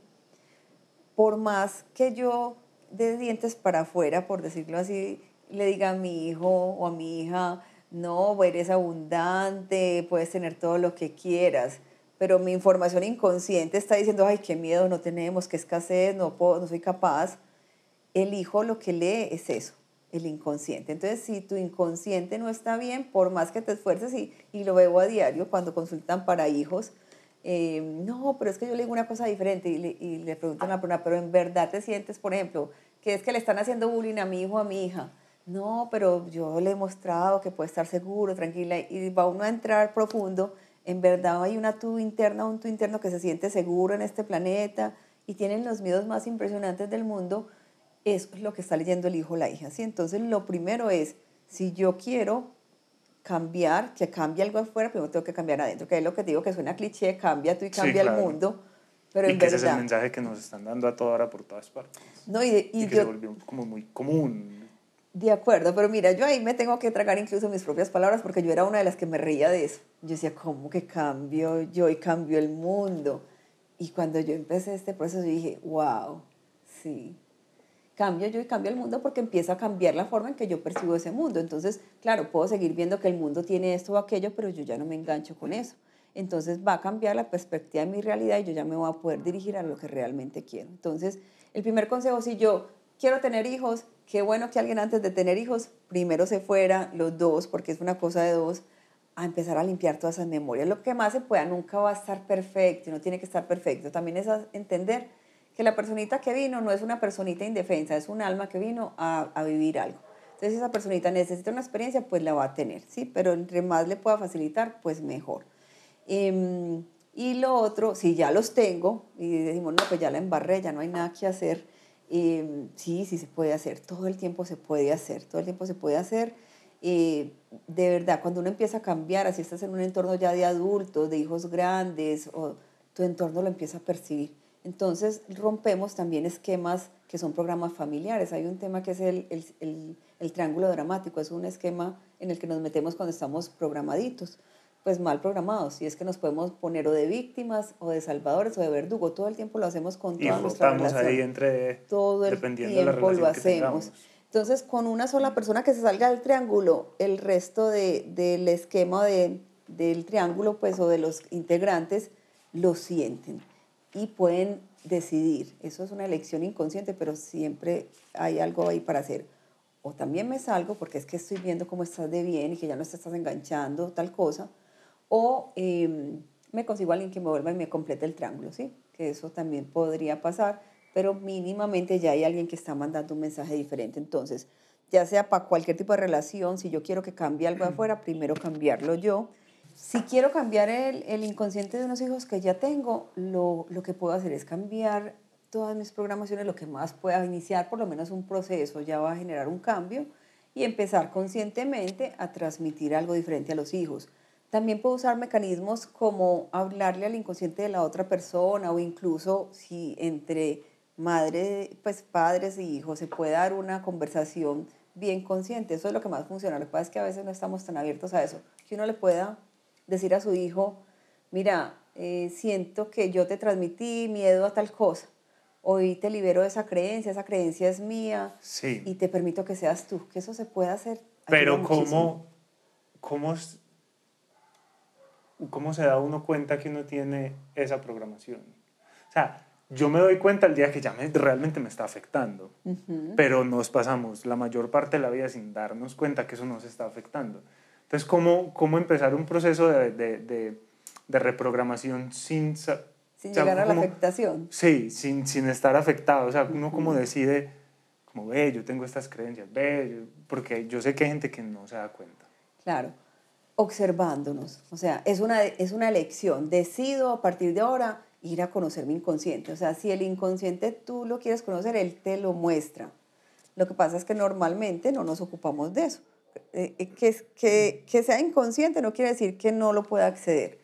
Speaker 2: por más que yo de dientes para afuera, por decirlo así, le diga a mi hijo o a mi hija, no, eres abundante, puedes tener todo lo que quieras, pero mi información inconsciente está diciendo, ay, qué miedo, no tenemos, qué escasez, no, puedo, no soy capaz. El hijo lo que lee es eso el inconsciente. Entonces, si tu inconsciente no está bien, por más que te esfuerces, y, y lo veo a diario cuando consultan para hijos, eh, no, pero es que yo le digo una cosa diferente y le, y le pregunto a una persona, pero en verdad te sientes, por ejemplo, que es que le están haciendo bullying a mi hijo o a mi hija. No, pero yo le he mostrado que puede estar seguro, tranquila, y va uno a entrar profundo. En verdad hay una tú interna, un tú interno que se siente seguro en este planeta y tienen los miedos más impresionantes del mundo, es lo que está leyendo el hijo o la hija. ¿sí? Entonces, lo primero es, si yo quiero cambiar, que cambie algo afuera, primero tengo que cambiar adentro, que es lo que digo que suena cliché, cambia tú y cambia el mundo. Pero
Speaker 1: y que ese es el mensaje que nos están dando a toda hora por todas partes.
Speaker 2: No, y,
Speaker 1: y, que se volvió como muy común.
Speaker 2: De acuerdo, pero mira, yo ahí me tengo que tragar incluso mis propias palabras porque yo era una de las que me reía de eso. Yo decía, ¿cómo que cambio yo y cambio el mundo? Y cuando yo empecé este proceso, dije, wow, sí, cambio yo y cambio el mundo porque empieza a cambiar la forma en que yo percibo ese mundo. Entonces, claro, puedo seguir viendo que el mundo tiene esto o aquello, pero yo ya no me engancho con eso. Entonces va a cambiar la perspectiva de mi realidad y yo ya me voy a poder dirigir a lo que realmente quiero. Entonces, el primer consejo, si yo quiero tener hijos, qué bueno que alguien antes de tener hijos primero se fuera, los dos, porque es una cosa de dos, a empezar a limpiar todas esas memorias. Lo que más se pueda, nunca va a estar perfecto, no tiene que estar perfecto. También es entender que la personita que vino no es una personita indefensa, es un alma que vino a, a vivir algo. Entonces, esa personita necesita una experiencia, pues la va a tener, ¿sí? Pero entre más le pueda facilitar, pues mejor. Em, y lo otro, si ya los tengo y decimos, no, pues ya la embarré, ya no hay nada que hacer, eh, sí, sí se puede hacer, todo el tiempo se puede hacer, todo el tiempo se puede hacer. Eh, de verdad, cuando uno empieza a cambiar, así estás en un entorno ya de adultos, de hijos grandes, o tu entorno lo empieza a percibir. Entonces rompemos también esquemas que son programas familiares. Hay un tema que es el, el, el, triángulo dramático, es un esquema en el que nos metemos cuando estamos programaditos, pues mal programados. Y es que nos podemos poner o de víctimas, o de salvadores, o de verdugo. Todo el tiempo lo hacemos con toda y nuestra relación.
Speaker 1: ahí entre...
Speaker 2: Todo el tiempo lo hacemos. Entonces, con una sola persona que se salga del triángulo, el resto de, del esquema de, del triángulo, pues, o de los integrantes, lo sienten y pueden decidir. Eso es una elección inconsciente, pero siempre hay algo ahí para hacer. O también me salgo porque es que estoy viendo cómo estás de bien y que ya no te estás enganchando, tal cosa. O em, me consigo a alguien que me vuelva y me complete el triángulo, ¿sí? Que eso también podría pasar, pero mínimamente ya hay alguien que está mandando un mensaje diferente. Entonces, ya sea para cualquier tipo de relación, si yo quiero que cambie algo afuera, primero cambiarlo yo. Si quiero cambiar el, el inconsciente de unos hijos que ya tengo, lo, lo que puedo hacer es cambiar todas mis programaciones, lo que más pueda iniciar por lo menos un proceso, ya va a generar un cambio y empezar conscientemente a transmitir algo diferente a los hijos. También puedo usar mecanismos como hablarle al inconsciente de la otra persona o incluso si entre madre, pues padres y hijos se puede dar una conversación bien consciente. Eso es lo que más funciona. Lo que pasa es que a veces no estamos tan abiertos a eso. Que uno le pueda decir a su hijo, mira, eh, siento que yo te transmití miedo a tal cosa. Hoy te libero de esa creencia, esa creencia es mía
Speaker 1: Sí.
Speaker 2: y te permito que seas tú. Que eso se puede hacer.
Speaker 1: Pero
Speaker 2: ayuda muchísimo.
Speaker 1: ¿cómo, cómo, s- ¿cómo se da uno cuenta que uno tiene esa programación? O sea, yo me doy cuenta el día que ya me, realmente me está afectando,
Speaker 2: Ujú.
Speaker 1: pero nos pasamos la mayor parte de la vida sin darnos cuenta que eso nos está afectando. Entonces, ¿cómo, cómo empezar un proceso de, de, de, de reprogramación sin...
Speaker 2: Sin llegar a la
Speaker 1: como-
Speaker 2: afectación.
Speaker 1: Sí, sin, sin estar afectado. O sea, uno como decide, como ve, yo tengo estas creencias, ve, porque yo sé que hay gente que no se da cuenta.
Speaker 2: Claro, observándonos. O sea, es una, es una elección. Decido a partir de ahora ir a conocer mi inconsciente. O sea, si el inconsciente tú lo quieres conocer, él te lo muestra. Lo que pasa es que normalmente no nos ocupamos de eso. Eh, eh, que, que, que sea inconsciente no quiere decir que no lo pueda acceder.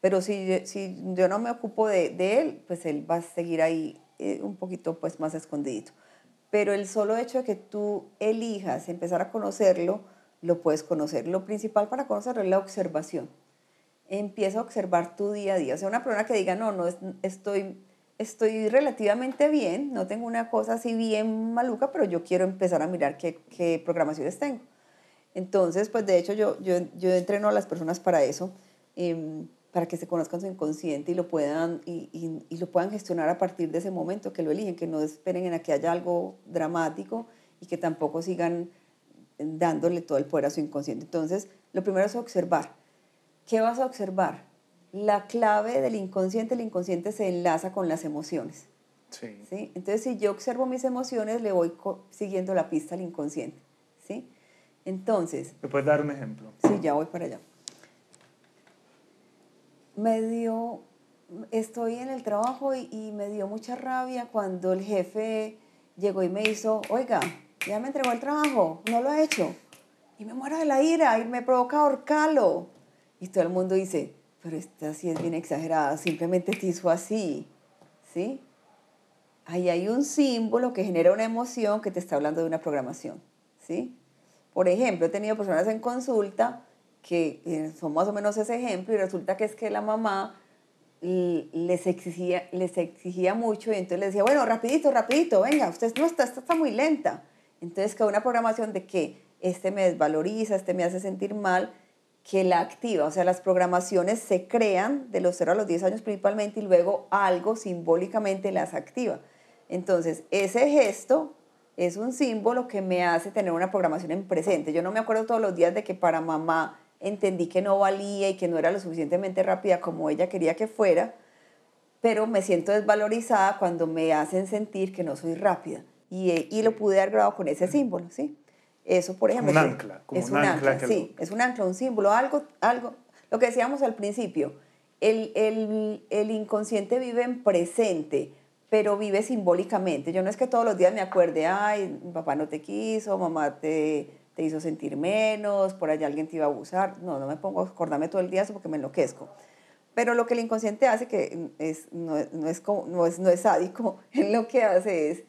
Speaker 2: Pero si, si yo no me ocupo de, de él, pues él va a seguir ahí eh, un poquito pues, más escondidito. Pero el solo hecho de que tú elijas empezar a conocerlo, lo puedes conocer. Lo principal para conocerlo es la observación. Empieza a observar tu día a día. O sea, una persona que diga, no, no, es- estoy, estoy relativamente bien, no tengo una cosa así bien maluca, pero yo quiero empezar a mirar qué, qué programaciones tengo. Entonces, pues de hecho yo, yo, yo entreno a las personas para eso, em, para que se conozcan su inconsciente y lo, puedan, y, y- y lo puedan gestionar a partir de ese momento que lo eligen, que no esperen en a que haya algo dramático y que tampoco sigan dándole todo el poder a su inconsciente. Entonces, lo primero es observar. ¿Qué vas a observar? La clave del inconsciente, el inconsciente se enlaza con las emociones.
Speaker 1: Sí.
Speaker 2: ¿sí? Entonces, si yo observo mis emociones, le voy siguiendo la pista al inconsciente. ¿sí? Entonces,
Speaker 1: ¿Me puedes dar un ejemplo?
Speaker 2: sí, ya voy para allá. Me dio, estoy en el trabajo y, y me dio mucha rabia cuando el jefe llegó y me hizo, oiga, ya me entregó el trabajo, no lo ha hecho. Y me muero de la ira y me provoca ahorcarlo. Y todo el mundo dice, pero esta sí es bien exagerada, simplemente te hizo así. ¿Sí? Ahí hay un símbolo que genera una emoción que te está hablando de una programación. ¿Sí? Por ejemplo, he tenido personas en consulta que eh, son más o menos ese ejemplo y resulta que es que la mamá les exigía, les exigía mucho y entonces les decía, bueno, rapidito, rapidito, venga, usted no está, esta está muy lenta. Entonces quedó una programación de que este me desvaloriza, este me hace sentir mal, que la activa. O sea, las programaciones se crean de los 0 a los 10 años principalmente y luego algo simbólicamente las activa. Entonces, ese gesto es un símbolo que me hace tener una programación en presente. Yo no me acuerdo todos los días de que para mamá entendí que no valía y que no era lo suficientemente rápida como ella quería que fuera, pero me siento desvalorizada cuando me hacen sentir que no soy rápida. Y, y lo pude haber grabado con ese símbolo, ¿sí? Eso, por ejemplo.
Speaker 1: Un ancla, como
Speaker 2: es
Speaker 1: un
Speaker 2: un
Speaker 1: ancla
Speaker 2: ancla, sí, es un ancla, un símbolo, algo, algo. Lo que decíamos al principio, el, el, el inconsciente vive en presente, pero vive simbólicamente. Yo no es que todos los días me acuerde, ay, papá no te quiso, mamá te, te hizo sentir menos, por allá alguien te iba a abusar. No, no me pongo a acordarme todo el día eso porque me enloquezco. Pero lo que el inconsciente hace, que es, no, es- no es, como- no, es, no es sádico, lo que hace es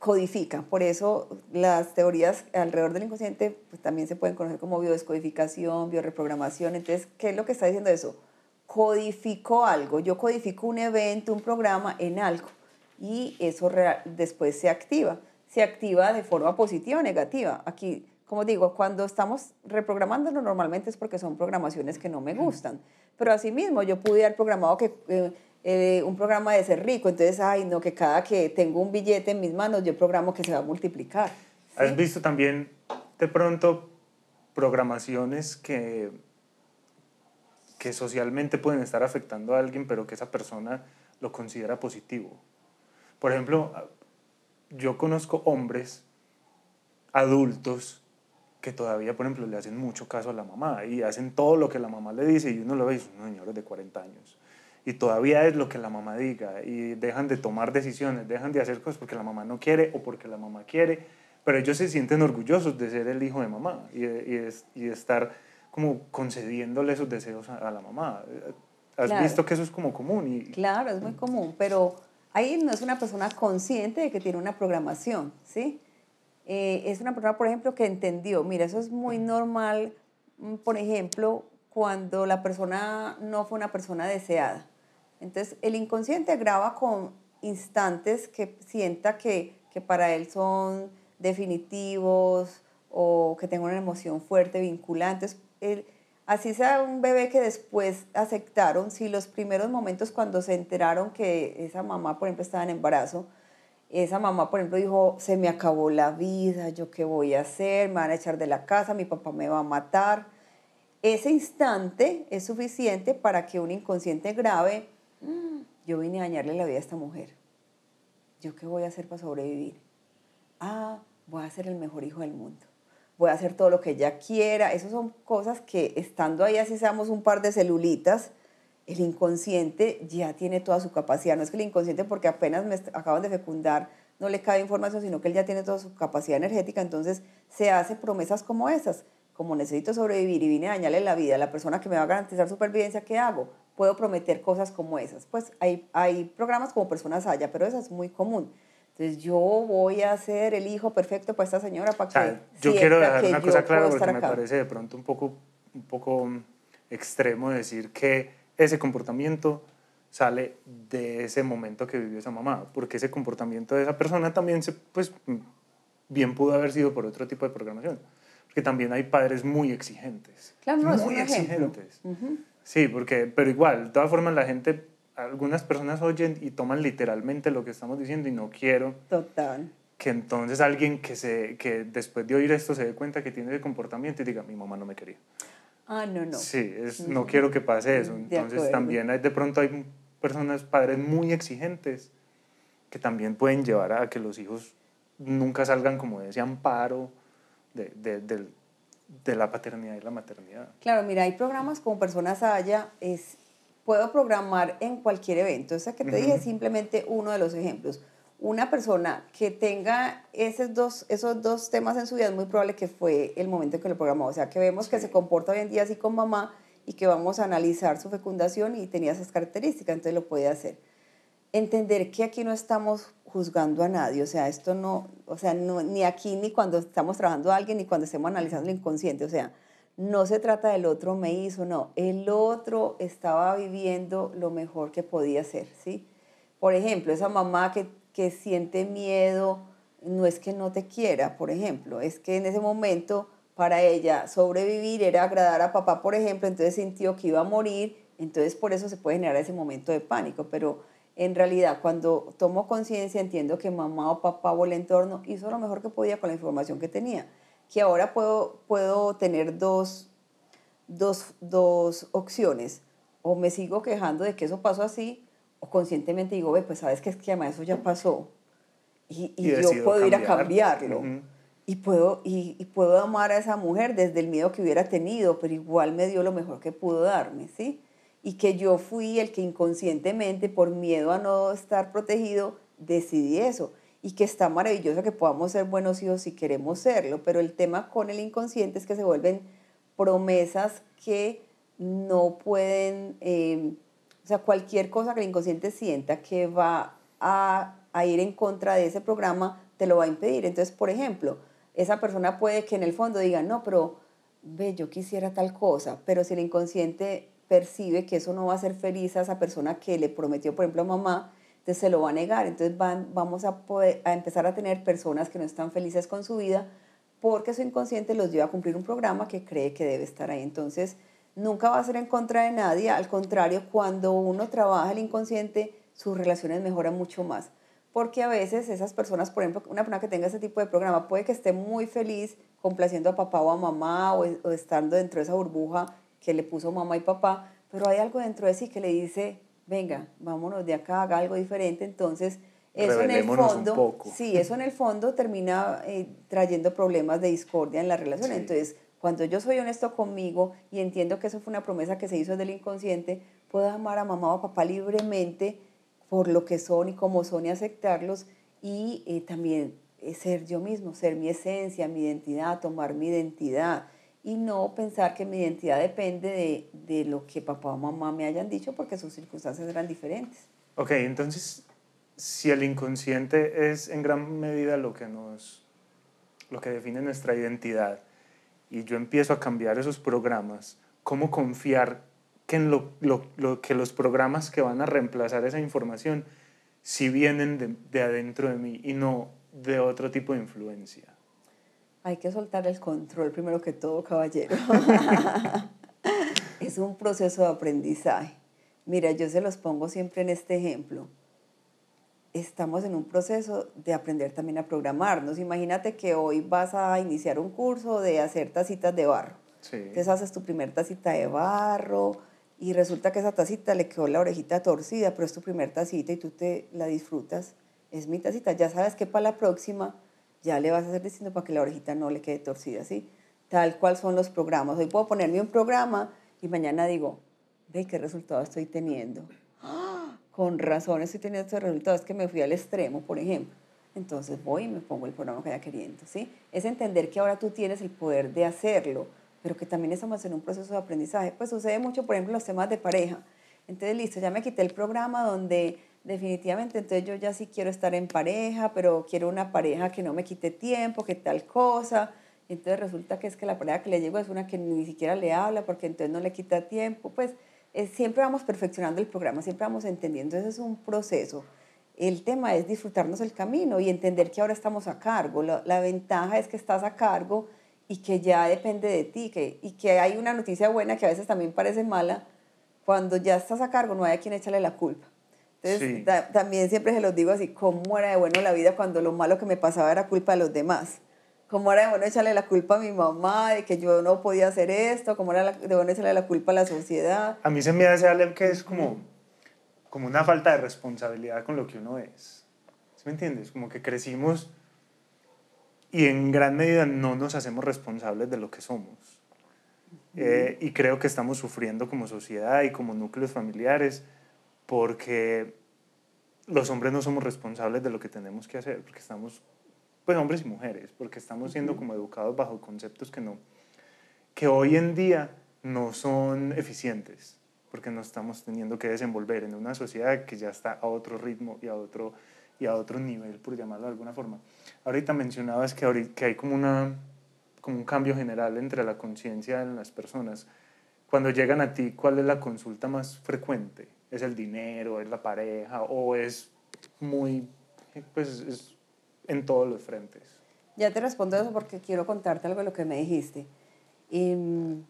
Speaker 2: codifica. Por eso las teorías alrededor del inconsciente pues, también se pueden conocer como biodescodificación, bioreprogramación. Entonces, ¿qué es lo que está diciendo eso? Codifico algo. Yo codifico un evento, un programa en algo. Y eso después se activa. Se activa de forma positiva o negativa. Aquí, como digo, cuando estamos reprogramándolo normalmente es porque son programaciones que no me gustan. Pero asimismo, yo pude haber programado que... eh, eh, un programa de ser rico, entonces, ay, no, que cada que tengo un billete en mis manos, yo programo que se va a multiplicar. ¿sí?
Speaker 1: ¿Has visto también de pronto programaciones que, que socialmente pueden estar afectando a alguien, pero que esa persona lo considera positivo? Por ejemplo, yo conozco hombres adultos que todavía, por ejemplo, le hacen mucho caso a la mamá y hacen todo lo que la mamá le dice y uno lo ve y son señores de 40 años. Y todavía es lo que la mamá diga y dejan de tomar decisiones, dejan de hacer cosas porque la mamá no quiere o porque la mamá quiere, pero ellos se sienten orgullosos de ser el hijo de mamá y de, y estar como concediéndole esos deseos a, la mamá. ¿Has visto que eso es como común? Y,
Speaker 2: claro, es muy común, pero ahí no es una persona consciente de que tiene una programación, ¿sí? Eh, es una persona, por ejemplo, que entendió, mira, eso es muy normal, mm, por ejemplo, cuando la persona no fue una persona deseada. Entonces, el inconsciente graba con instantes que sienta que, que para él son definitivos o que tenga una emoción fuerte, vinculante. El, así sea un bebé que después aceptaron, si los primeros momentos cuando se enteraron que esa mamá, por ejemplo, estaba en embarazo, esa mamá, por ejemplo, dijo, se me acabó la vida, yo qué voy a hacer, me van a echar de la casa, mi papá me va a matar. Ese instante es suficiente para que un inconsciente grave, yo vine a dañarle la vida a esta mujer. ¿Yo qué voy a hacer para sobrevivir? Ah, voy a ser el mejor hijo del mundo. Voy a hacer todo lo que ella quiera. Esas son cosas que estando ahí, así seamos un par de celulitas, el inconsciente ya tiene toda su capacidad. No es que el inconsciente, porque apenas me acaban de fecundar, no le cabe información, sino que él ya tiene toda su capacidad energética. Entonces se hace promesas como esas. Como necesito sobrevivir y vine a dañarle la vida a la persona que me va a garantizar supervivencia, ¿qué hago? Puedo prometer cosas como esas. Pues hay, hay programas como Personas Haya, pero eso es muy común. Entonces yo voy a ser el hijo perfecto para esta señora para que...
Speaker 1: yo quiero dejar una cosa clara porque me parece de pronto un poco, un poco extremo decir que ese comportamiento sale de ese momento que vivió esa mamá, porque ese comportamiento de esa persona también se, pues, bien pudo haber sido por otro tipo de programación, porque también hay padres muy exigentes,
Speaker 2: claro, no,
Speaker 1: muy exigentes. Sí, porque, pero igual, de todas formas la gente, algunas personas oyen y toman literalmente lo que estamos diciendo y no quiero.
Speaker 2: Total.
Speaker 1: Que entonces alguien que, se, que después de oír esto se dé cuenta que tiene ese comportamiento y diga, mi mamá no me quería.
Speaker 2: Ah, no, no.
Speaker 1: Sí, no quiero que pase eso. Entonces también hay, de pronto hay personas, padres muy exigentes que también pueden llevar a que los hijos nunca salgan como de ese amparo de, de, de, la paternidad y la maternidad.
Speaker 2: Claro, mira, hay programas como Personas Haya, es, puedo programar en cualquier evento. Esa que te dije es simplemente uno de los ejemplos una persona que tenga esos dos, esos dos temas en su vida es muy probable que fue el momento en que lo programó. O sea, que vemos que se comporta hoy en día así con mamá y que vamos a analizar su fecundación y tenía esas características, entonces lo puede hacer. Entender que aquí no estamos juzgando a nadie, o sea, esto no, o sea, ni aquí ni cuando estamos trabajando a alguien ni cuando estemos analizando el inconsciente, o sea, no se trata del otro me hizo, no, el otro estaba viviendo lo mejor que podía ser, ¿sí? Por ejemplo, esa mamá que que siente miedo, no es que no te quiera, por ejemplo, es que en ese momento para ella sobrevivir era agradar a papá, por ejemplo, entonces sintió que iba a morir, entonces por eso se puede generar ese momento de pánico, pero en realidad cuando tomo conciencia entiendo que mamá o papá o el entorno hizo lo mejor que podía con la información que tenía, que ahora puedo, puedo tener dos, dos, dos opciones, o me sigo quejando de que eso pasó así, o conscientemente digo, ve, pues sabes que es que además eso ya pasó y, y, yo puedo ir a cambiarlo. Y puedo, y, y, puedo amar a esa mujer desde el miedo que hubiera tenido, pero igual me dio lo mejor que pudo darme, ¿sí? Y que yo fui el que inconscientemente, por miedo a no estar protegido, decidí eso. Y que está maravilloso que podamos ser buenos hijos si queremos serlo, pero el tema con el inconsciente es que se vuelven promesas que no pueden... Eh, o sea, cualquier cosa que el inconsciente sienta que va a, a ir en contra de ese programa, te lo va a impedir. Entonces, por ejemplo, esa persona puede que en el fondo diga, no, pero ve, yo quisiera tal cosa, pero si el inconsciente percibe que eso no va a ser feliz a esa persona que le prometió, por ejemplo, a mamá, entonces se lo va a negar. Entonces van, vamos a, poder, a empezar a tener personas que no están felices con su vida porque su inconsciente los lleva a cumplir un programa que cree que debe estar ahí. Entonces, nunca va a ser en contra de nadie, al contrario, cuando uno trabaja el inconsciente, sus relaciones mejoran mucho más. Porque a veces esas personas, por ejemplo, una persona que tenga ese tipo de programa puede que esté muy feliz complaciendo a papá o a mamá o, estando dentro de esa burbuja que le puso mamá y papá, pero hay algo dentro de sí que le dice, venga, vámonos de acá, haga algo diferente. Entonces, eso en el fondo, sí, eso en el fondo termina eh, trayendo problemas de discordia en la relación. Entonces, cuando yo soy honesto conmigo y entiendo que eso fue una promesa que se hizo del inconsciente, puedo amar a mamá o a papá libremente por lo que son y como son y aceptarlos y eh, también eh, ser yo mismo, ser mi esencia, mi identidad, tomar mi identidad y no pensar que mi identidad depende de, de lo que papá o mamá me hayan dicho porque sus circunstancias eran diferentes.
Speaker 1: Ok, entonces si el inconsciente es en gran medida lo que nos lo que define nuestra identidad y yo empiezo a cambiar esos programas, ¿cómo confiar que, en lo, lo, que los programas que van a reemplazar esa información si vienen de, de adentro de mí y no de otro tipo de influencia?
Speaker 2: Hay que soltar el control primero que todo, caballero. es un proceso de aprendizaje. Mira, yo se los pongo siempre en este ejemplo estamos en un proceso de aprender también a programarnos. Imagínate que hoy vas a iniciar un curso de hacer tacitas de barro. Entonces haces tu primer tacita de barro y resulta que esa tacita le quedó la orejita torcida, pero es tu primer tacita y tú te la disfrutas. Es mi tacita. Ya sabes que para la próxima ya le vas a hacer diciendo para que la orejita no le quede torcida, ¿sí? Tal cual son los programas. Hoy puedo ponerme un programa y mañana digo, ve qué resultado estoy teniendo con razón estoy teniendo estos resultados, que me fui al extremo, por ejemplo. Entonces voy y me pongo el programa que vaya queriendo, ¿sí? Es entender que ahora tú tienes el poder de hacerlo, pero que también estamos en un proceso de aprendizaje. Pues sucede mucho, por ejemplo, los temas de pareja. Entonces, listo, ya me quité el programa donde definitivamente, entonces yo ya sí quiero estar en pareja, pero quiero una pareja que no me quite tiempo, que tal cosa. Entonces resulta que es que la pareja que le llego es una que ni siquiera le habla porque entonces no le quita tiempo. Pues siempre vamos perfeccionando el programa, siempre vamos entendiendo, ese es un proceso. El tema es disfrutarnos el camino y entender que ahora estamos a cargo. La, ventaja es que estás a cargo y que ya depende de ti que, y que hay una noticia buena que a veces también parece mala. Cuando ya estás a cargo no hay a quien echarle la culpa. Entonces también siempre se los digo así, cómo era de bueno la vida cuando lo malo que me pasaba era culpa de los demás cómo era de bueno echarle la culpa a mi mamá de que yo no podía hacer esto, cómo era de bueno echarle la culpa a la sociedad.
Speaker 1: A mí se me hace, Ale, que es como, como una falta de responsabilidad con lo que uno es. ¿Sí me entiendes? Como que crecimos y en gran medida no nos hacemos responsables de lo que somos. Eh, y creo que estamos sufriendo como sociedad y como núcleos familiares porque los hombres no somos responsables de lo que tenemos que hacer, porque estamos pues hombres y mujeres, porque estamos siendo como educados bajo conceptos que no, que hoy en día no son eficientes, porque nos estamos teniendo que desenvolver en una sociedad que ya está a otro ritmo y a otro, y a otro nivel, por llamarlo de alguna forma. Ahorita mencionabas que, ahorita, que hay como, una, como un cambio general entre la conciencia en las personas. Cuando llegan a ti, ¿cuál es la consulta más frecuente? ¿Es el dinero, es la pareja o es muy, pues es en todos los frentes.
Speaker 2: Ya te respondo eso porque quiero contarte algo de lo que me dijiste. Em,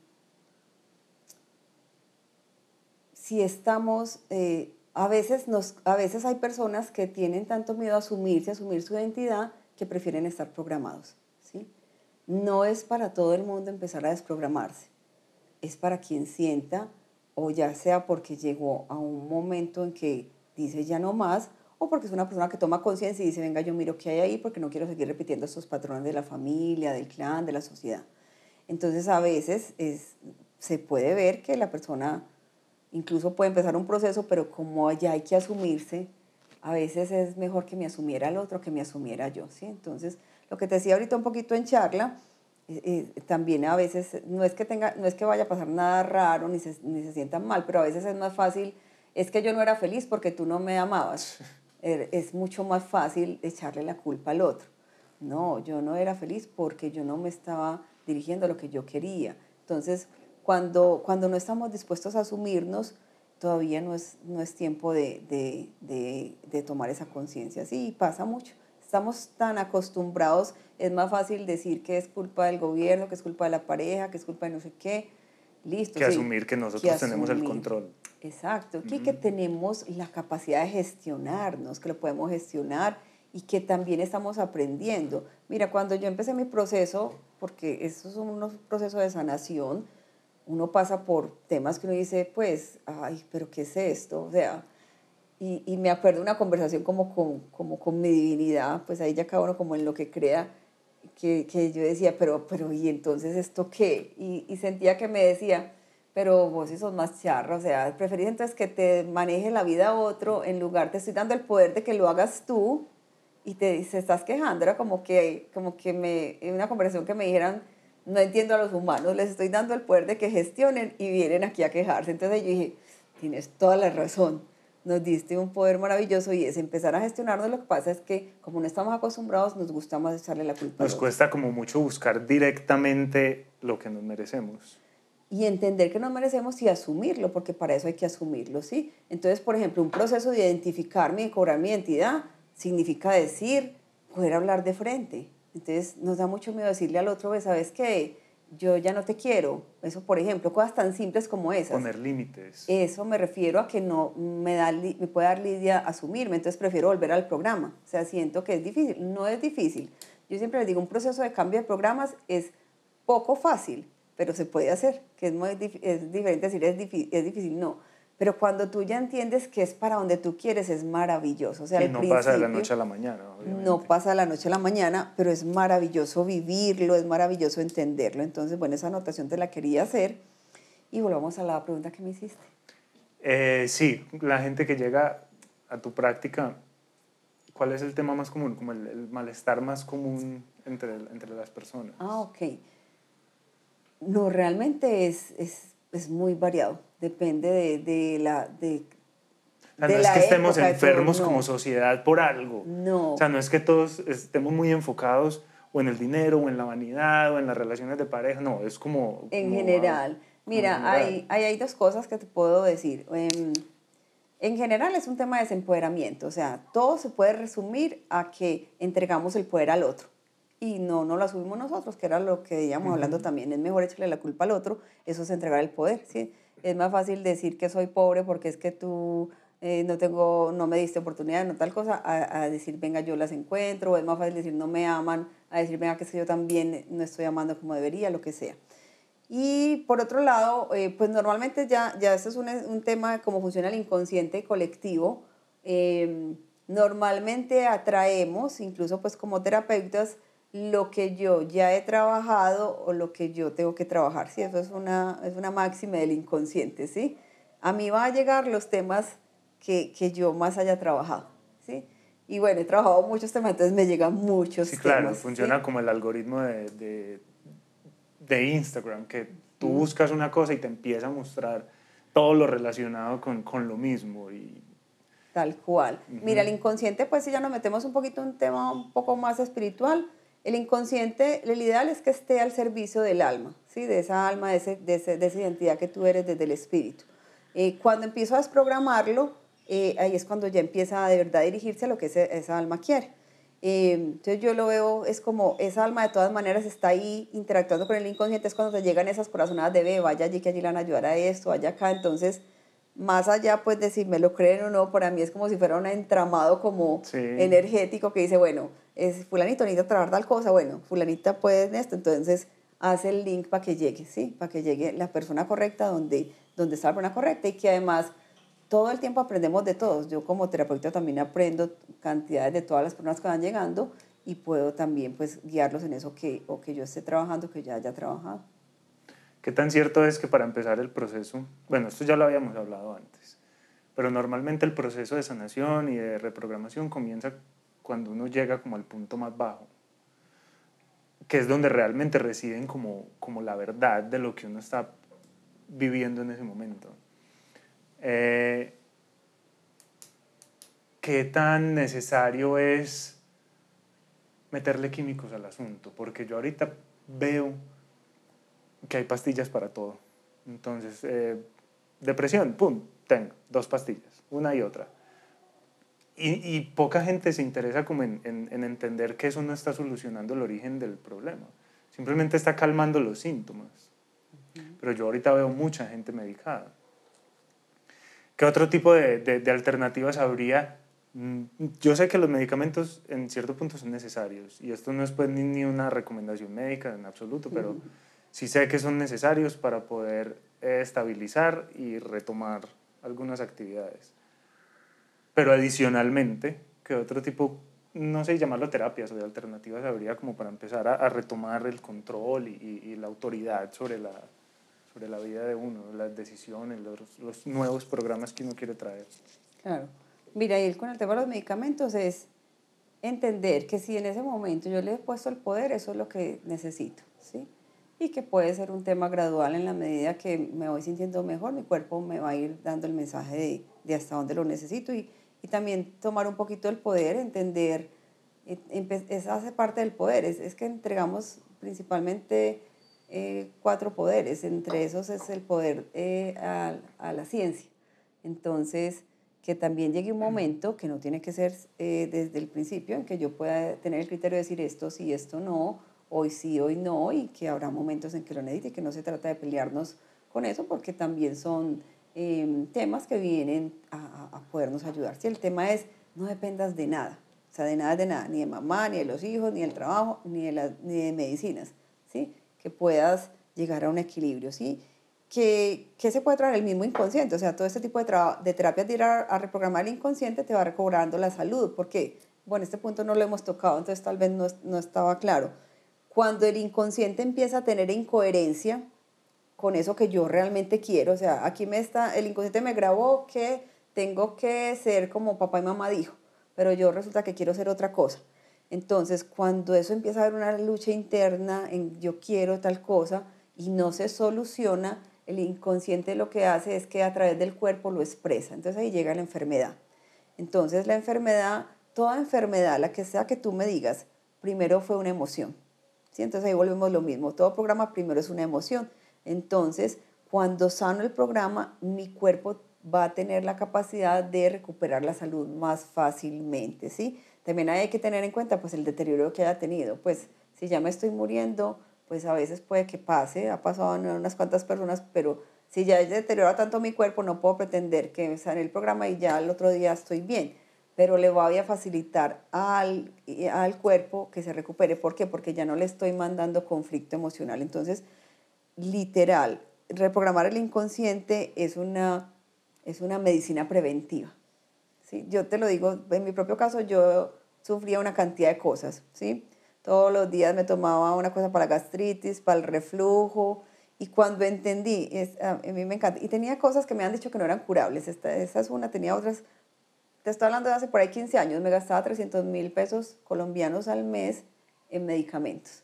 Speaker 2: si estamos, eh, a, veces nos, a veces hay personas que tienen tanto miedo a asumirse, a asumir su identidad, que prefieren estar programados. ¿sí? No es para todo el mundo empezar a desprogramarse, es para quien sienta, o ya sea porque llegó a un momento en que dice ya no más, o porque es una persona que toma conciencia y dice, venga, yo miro qué hay ahí porque no quiero seguir repitiendo estos patrones de la familia, del clan, de la sociedad. Entonces a veces es, se puede ver que la persona incluso puede empezar un proceso, pero como ya hay que asumirse, a veces es mejor que me asumiera el otro que me asumiera yo. ¿sí? Entonces, lo que te decía ahorita un poquito en charla, eh, también a veces no es, que tenga, no es que vaya a pasar nada raro ni se, ni se sientan mal, pero a veces es más fácil, es que yo no era feliz porque tú no me amabas. Er, es mucho más fácil echarle la culpa al otro. No, yo no era feliz porque yo no me estaba dirigiendo a lo que yo quería. Entonces, cuando, cuando no estamos dispuestos a asumirnos, todavía no es, no es tiempo de, de, de, tomar esa conciencia. Sí, pasa mucho. Estamos tan acostumbrados, es más fácil decir que es culpa del gobierno, que es culpa de la pareja, que es culpa de no sé qué. Listo.
Speaker 1: Que asumir que nosotros tenemos el control.
Speaker 2: Exacto, aquí que tenemos la capacidad de gestionarnos, que lo podemos gestionar y que también estamos aprendiendo. Mira, cuando yo empecé mi proceso, porque estos son unos procesos de sanación, uno pasa por temas que uno dice, pues, ay, pero ¿qué es esto? O sea, y, y, me acuerdo una conversación como con, como con mi divinidad, pues ahí ya cada uno como en lo que crea, que, que yo decía, pero, pero ¿y entonces esto qué? Y, y sentía que me decía, pero vos sos más charra, o sea, preferís entonces que te maneje la vida otro en lugar, te estoy dando el poder de que lo hagas tú y te, se estás quejando, era como que, como que me, en una conversación que me dijeran, no entiendo a los humanos, les estoy dando el poder de que gestionen y vienen aquí a quejarse. Entonces yo dije, tienes toda la razón, nos diste un poder maravilloso y es empezar a gestionarnos. Lo que pasa es que como no estamos acostumbrados, nos gusta más echarle la culpa.
Speaker 1: Nos cuesta como mucho buscar directamente lo que nos merecemos.
Speaker 2: Y entender que nos merecemos y asumirlo, porque para eso hay que asumirlo, ¿sí? Entonces, por ejemplo, un proceso de identificarme y cobrar mi identidad significa decir, poder hablar de frente. Entonces, nos da mucho miedo decirle al otro, ¿sabes qué? Yo ya no te quiero. Eso, por ejemplo, cosas tan simples como esas.
Speaker 1: Poner límites.
Speaker 2: Eso me refiero a que no me, da, me puede dar lidia asumirme, entonces prefiero volver al programa. O sea, siento que es difícil. No es difícil. Yo siempre les digo, un proceso de cambio de programas es poco fácil, pero se puede hacer, que es, muy, es diferente decir es difícil, es difícil, no. Pero cuando tú ya entiendes que es para donde tú quieres, es maravilloso. O sea,
Speaker 1: y no pasa de la noche a la mañana.
Speaker 2: Obviamente. No pasa de la noche a la mañana, pero es maravilloso vivirlo, es maravilloso entenderlo. Entonces, bueno, esa anotación te la quería hacer. Y volvamos a la pregunta que me hiciste.
Speaker 1: Eh, sí, la gente que llega a tu práctica, ¿cuál es el tema más común? Como el, el malestar más común entre, entre las personas.
Speaker 2: Ah, ok. No, realmente es, es, es muy variado depende de, de la... De,
Speaker 1: no es que estemos enfermos como sociedad por algo.
Speaker 2: No.
Speaker 1: O sea, no es que todos estemos muy enfocados o en el dinero, o en la vanidad, o en las relaciones de pareja. No, es como...
Speaker 2: En general. Mira, Hay, hay, hay, dos cosas que te puedo decir. En, en general es un tema de desempoderamiento. O sea, todo se puede resumir a que entregamos el poder al otro. Y no, no lo asumimos nosotros, que era lo que íbamos hablando también. Es mejor echarle la culpa al otro. Eso es entregar el poder. ¿sí? Es más fácil decir que soy pobre porque es que tú eh, no tengo, no me diste oportunidad, no tal cosa, a, decir, venga, yo las encuentro, o es más fácil decir, no me aman, a decir, venga, que yo también no estoy amando como debería, lo que sea. Y por otro lado, eh, pues normalmente ya, ya este es un, un, tema de cómo funciona el inconsciente colectivo. Em, normalmente atraemos, incluso pues como terapeutas, lo que yo ya he trabajado o lo que yo tengo que trabajar. ¿sí? Eso es una, es una máxima del inconsciente. ¿sí? A mí van a llegar los temas que, que, yo más haya trabajado. ¿sí? Y bueno, he trabajado muchos temas, entonces me llegan muchos
Speaker 1: sí, claro, funciona como el algoritmo de, de, de, Instagram, que tú buscas una cosa y te empieza a mostrar todo lo relacionado con, con lo mismo. Y...
Speaker 2: Tal cual. Mira, el inconsciente, pues si ya nos metemos un poquito en un tema un poco más espiritual, el inconsciente, el ideal es que esté al servicio del alma, ¿sí? de esa alma, de, ese, de, de esa identidad que tú eres desde el espíritu. Eh, cuando empiezo a desprogramarlo, eh, ahí es cuando ya empieza a de verdad a dirigirse a lo que esa alma quiere. Eh, entonces yo lo veo, es como esa alma de todas maneras está ahí interactuando con el inconsciente, es cuando te llegan esas corazonadas de ve, vaya allí que allí le van a ayudar a esto, vaya acá, entonces más allá pues de si me lo creen o no, para mí es como si fuera un entramado como energético que dice, bueno, es fulanito necesita trabajar tal cosa, bueno, fulanita puede en esto, entonces hace el link para que llegue, ¿sí? Para que llegue la persona correcta donde, donde está la persona correcta y que además todo el tiempo aprendemos de todos. Yo como terapeuta también aprendo cantidades de todas las personas que van llegando y puedo también pues guiarlos en eso que, o que yo esté trabajando, que ya haya trabajado.
Speaker 1: ¿Qué tan cierto es que para empezar el proceso, bueno, esto ya lo habíamos hablado antes, pero normalmente el proceso de sanación y de reprogramación comienza cuando uno llega como al punto más bajo, que es donde realmente residen como, como la verdad de lo que uno está viviendo en ese momento. Eh, ¿Qué tan necesario es meterle químicos al asunto? Porque yo ahorita veo que hay pastillas para todo. Entonces, eh, depresión, pum, tengo dos pastillas, una y otra. Y, y poca gente se interesa como en, en, entender que eso no está solucionando el origen del problema. Simplemente está calmando los síntomas. Pero yo ahorita veo mucha gente medicada. ¿Qué otro tipo de, de, alternativas habría? Mm, yo sé que los medicamentos en cierto punto son necesarios y esto no es pues ni, ni una recomendación médica en absoluto, pero sí sé que son necesarios para poder estabilizar y retomar algunas actividades. Pero adicionalmente, que otro tipo, no sé llamarlo terapias o de alternativas habría como para empezar a, retomar el control y, y, la autoridad sobre la, sobre la vida de uno, las decisiones, los, los nuevos programas que uno quiere traer.
Speaker 2: Claro. Mira, y con el tema de los medicamentos es entender que si en ese momento yo le he puesto el poder, eso es lo que necesito, ¿sí? Y que puede ser un tema gradual en la medida que me voy sintiendo mejor, mi cuerpo me va a ir dando el mensaje de, de hasta dónde lo necesito y, y, también tomar un poquito el poder, entender, eh, esa hace parte del poder, es, es que entregamos principalmente eh, cuatro poderes, entre esos es el poder eh, a, a la ciencia. Entonces, que también llegue un momento, que no tiene que ser eh, desde el principio, en que yo pueda tener el criterio de decir esto sí, esto no, hoy sí, hoy no, y que habrá momentos en que lo necesite, que no se trata de pelearnos con eso, porque también son em, temas que vienen a, a, podernos ayudar. Si el tema es, no dependas de nada, o sea, de nada, de nada, ni de mamá, ni de los hijos, ni del trabajo, ni de, la, ni de medicinas, ¿sí? Que puedas llegar a un equilibrio, ¿sí? que, que, se puede traer el mismo inconsciente. O sea, todo este tipo de, de terapias de ir a, reprogramar el inconsciente te va recobrando la salud. ¿Por qué? Bueno, este punto no lo hemos tocado, entonces tal vez no, no estaba claro. Cuando el inconsciente empieza a tener incoherencia con eso que yo realmente quiero, o sea, aquí me está, el inconsciente me grabó que tengo que ser como papá y mamá dijo, pero yo resulta que quiero ser otra cosa. Entonces, cuando eso empieza a haber una lucha interna en yo quiero tal cosa y no se soluciona, el inconsciente lo que hace es que a través del cuerpo lo expresa. Entonces ahí llega la enfermedad. Entonces la enfermedad, toda enfermedad, la que sea que tú me digas, primero fue una emoción. ¿sí? Entonces ahí volvemos lo mismo. Todo programa primero es una emoción. Entonces, cuando sano el programa, mi cuerpo va a tener la capacidad de recuperar la salud más fácilmente, ¿sí? También hay que tener en cuenta pues el deterioro que haya tenido. Pues si ya me estoy muriendo, pues a veces puede que pase, ha pasado en unas cuantas personas, pero si ya deteriora tanto mi cuerpo, no puedo pretender que sane el programa y ya el otro día estoy bien, pero le voy a facilitar al, al cuerpo que se recupere. ¿Por qué? Porque ya no le estoy mandando conflicto emocional. Entonces, literal, reprogramar el inconsciente es una, es una medicina preventiva. ¿sí? Yo te lo digo, en mi propio caso yo sufría una cantidad de cosas, ¿sí? Todos los días me tomaba una cosa para la gastritis, para el reflujo. Y cuando entendí, es, a mí me encanta. Y tenía cosas que me han dicho que no eran curables. Esta, esa es una, tenía otras. Te estoy hablando de hace por ahí 15 años. Me gastaba 300 mil pesos colombianos al mes en medicamentos,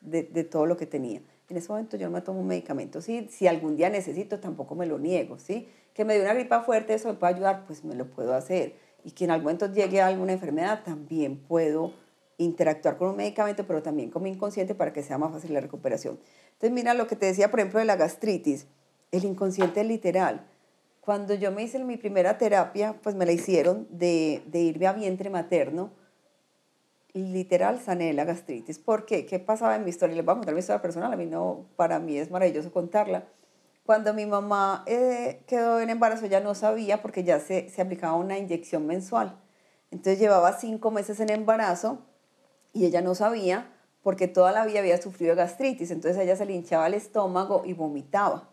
Speaker 2: de, de, todo lo que tenía. En ese momento yo no me tomo un medicamento. ¿sí? Si algún día necesito, tampoco me lo niego. ¿sí? Que me dé una gripa fuerte, eso me puede ayudar, pues me lo puedo hacer. Y que en algún momento llegue a alguna enfermedad, también puedo interactuar con un medicamento, pero también con mi inconsciente para que sea más fácil la recuperación. Entonces, mira lo que te decía, por ejemplo, de la gastritis, el inconsciente literal. Cuando yo me hice mi primera terapia, pues me la hicieron de, de irme a vientre materno, literal sané la gastritis. ¿Por qué? ¿Qué pasaba en mi historia? Les voy a contar mi historia personal, a mí no, para mí es maravilloso contarla. Cuando mi mamá eh, quedó en embarazo, ya no sabía porque ya se, se aplicaba una inyección mensual. Entonces llevaba cinco meses en embarazo y ella no sabía porque toda la vida había sufrido gastritis, entonces ella se le hinchaba el estómago y vomitaba.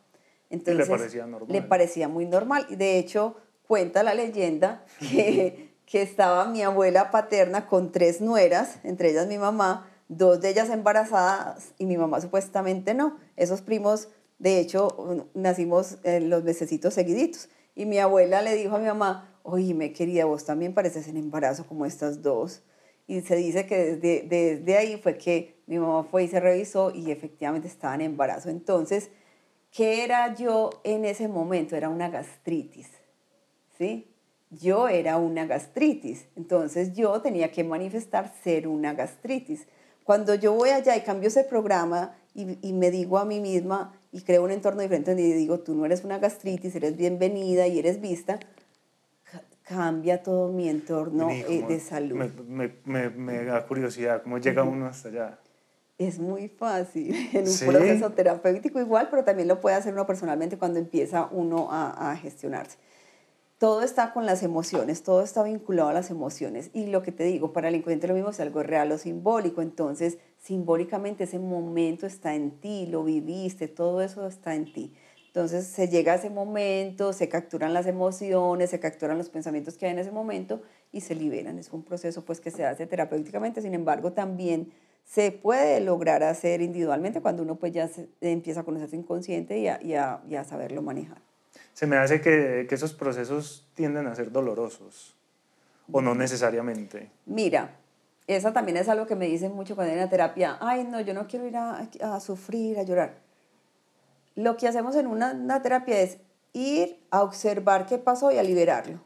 Speaker 2: Entonces,
Speaker 1: le parecía normal.
Speaker 2: Le parecía muy normal. Y de hecho, cuenta la leyenda que, que estaba mi abuela paterna con tres nueras, entre ellas mi mamá, dos de ellas embarazadas y mi mamá supuestamente no. Esos primos, de hecho, nacimos en los mesecitos seguiditos. Y mi abuela le dijo a mi mamá, oye, me quería, vos también pareces en embarazo como estas dos. Y se dice que desde, desde ahí fue que mi mamá fue y se revisó y efectivamente estaba en embarazo. Entonces, ¿qué era yo en ese momento? Era una gastritis, ¿sí? Yo era una gastritis. Entonces, yo tenía que manifestar ser una gastritis. Cuando yo voy allá y cambio ese programa y, y me digo a mí misma y creo un entorno diferente donde digo, tú no eres una gastritis, eres bienvenida y eres vista, cambia todo mi entorno eh, de salud.
Speaker 1: Me, me, me, da curiosidad, ¿cómo llega uno hasta allá?
Speaker 2: Es muy fácil, en un proceso terapéutico igual, pero también lo puede hacer uno personalmente cuando empieza uno a, a gestionarse. Todo está con las emociones, todo está vinculado a las emociones. Y lo que te digo, para el inconsciente lo mismo es algo real o simbólico. Entonces, simbólicamente ese momento está en ti, lo viviste, todo eso está en ti. Entonces se llega a ese momento, se capturan las emociones, se capturan los pensamientos que hay en ese momento y se liberan. Es un proceso pues que se hace terapéuticamente, sin embargo también se puede lograr hacer individualmente cuando uno pues ya empieza a conocer su inconsciente y a, y, a, saberlo manejar.
Speaker 1: Se me hace que, que esos procesos tienden a ser dolorosos o no necesariamente.
Speaker 2: Mira, esa también es algo que me dicen mucho cuando hay una terapia, ay no, yo no quiero ir a, a sufrir, a llorar lo que hacemos en una, terapia es ir a observar qué pasó y a liberarlo.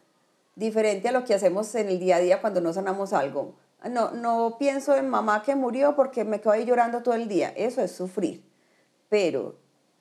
Speaker 2: Diferente a lo que hacemos en el día a día cuando no sanamos algo. No, no pienso en mamá que murió porque me quedo ahí llorando todo el día. Eso es sufrir. Pero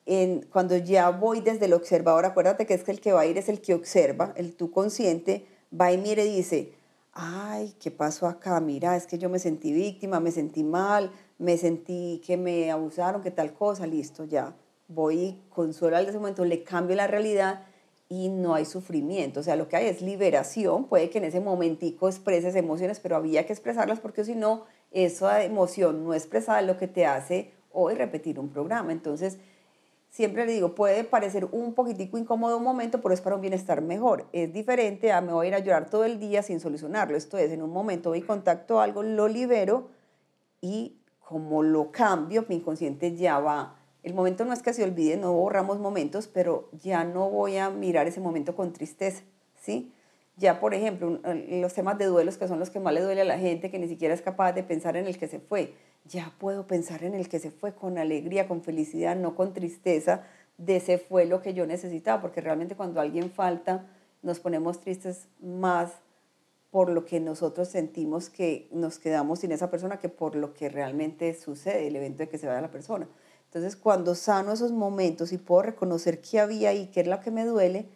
Speaker 2: en, cuando ya voy desde el observador, acuérdate que es que el que va a ir es el que observa, el tú consciente, va y mire y dice, ay, ¿qué pasó acá? Mira, es que yo me sentí víctima, me sentí mal, me sentí que me abusaron, que tal cosa, listo, ya voy consuelo al ese momento, le cambio la realidad y no hay sufrimiento. O sea, lo que hay es liberación. Puede que en ese momentico expreses emociones, pero había que expresarlas porque si no, esa emoción no expresada es lo que te hace hoy repetir un programa. Entonces, siempre le digo, puede parecer un poquitico incómodo un momento, pero es para un bienestar mejor. Es diferente a me voy a ir a llorar todo el día sin solucionarlo. Esto es, en un momento voy contacto algo, lo libero y como lo cambio, mi inconsciente ya va el momento no es que se olvide, no borramos momentos, pero ya no voy a mirar ese momento con tristeza, ¿sí? Ya, por ejemplo, los temas de duelos, que son los que más le duele a la gente, que ni siquiera es capaz de pensar en el que se fue, ya puedo pensar en el que se fue con alegría, con felicidad, no con tristeza, de ese fue lo que yo necesitaba, porque realmente cuando alguien falta, nos ponemos tristes más por lo que nosotros sentimos que nos quedamos sin esa persona que por lo que realmente sucede, el evento de que se vaya la persona. Entonces, cuando sano esos momentos y puedo reconocer qué había ahí, qué es lo que me duele,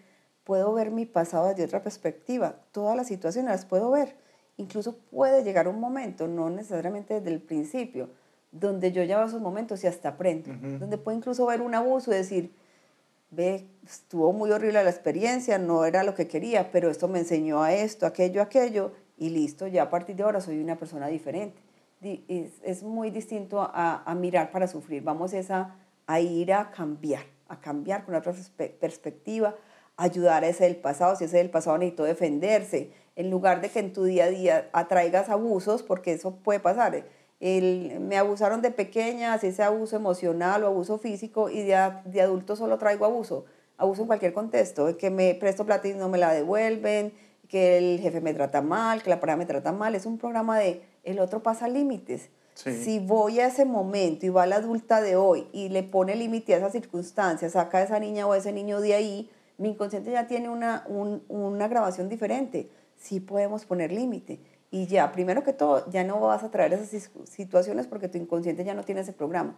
Speaker 2: puedo ver mi pasado desde otra perspectiva. Todas las situaciones las puedo ver. Incluso puede llegar un momento, no necesariamente desde el principio, donde yo veo esos momentos y hasta aprendo. Donde puedo incluso ver un abuso y decir, ve, estuvo muy horrible la experiencia, no era lo que quería, pero esto me enseñó a esto, aquello, aquello, y listo, ya a partir de ahora soy una persona diferente es, muy distinto a, mirar para sufrir. Vamos a, a ir a cambiar, a cambiar con otra perspectiva, ayudar a ese del pasado. Si ese del pasado necesitó defenderse, en lugar de que en tu día a día atraigas abusos, porque eso puede pasar. El, me abusaron de pequeña, ese abuso emocional o abuso físico, y de, de adulto solo traigo abuso. Abuso en cualquier contexto, que me presto plata y no me la devuelven, que el jefe me trata mal, que la pareja me trata mal. Es un programa de el otro pasa límites. Si voy a ese momento y va la adulta de hoy y le pone límite a esa circunstancia, saca a esa niña o a ese niño de ahí, mi inconsciente ya tiene una, una grabación diferente. Sí podemos poner límite. Y ya, primero que todo, ya no vas a traer esas situaciones porque tu inconsciente ya no tiene ese programa.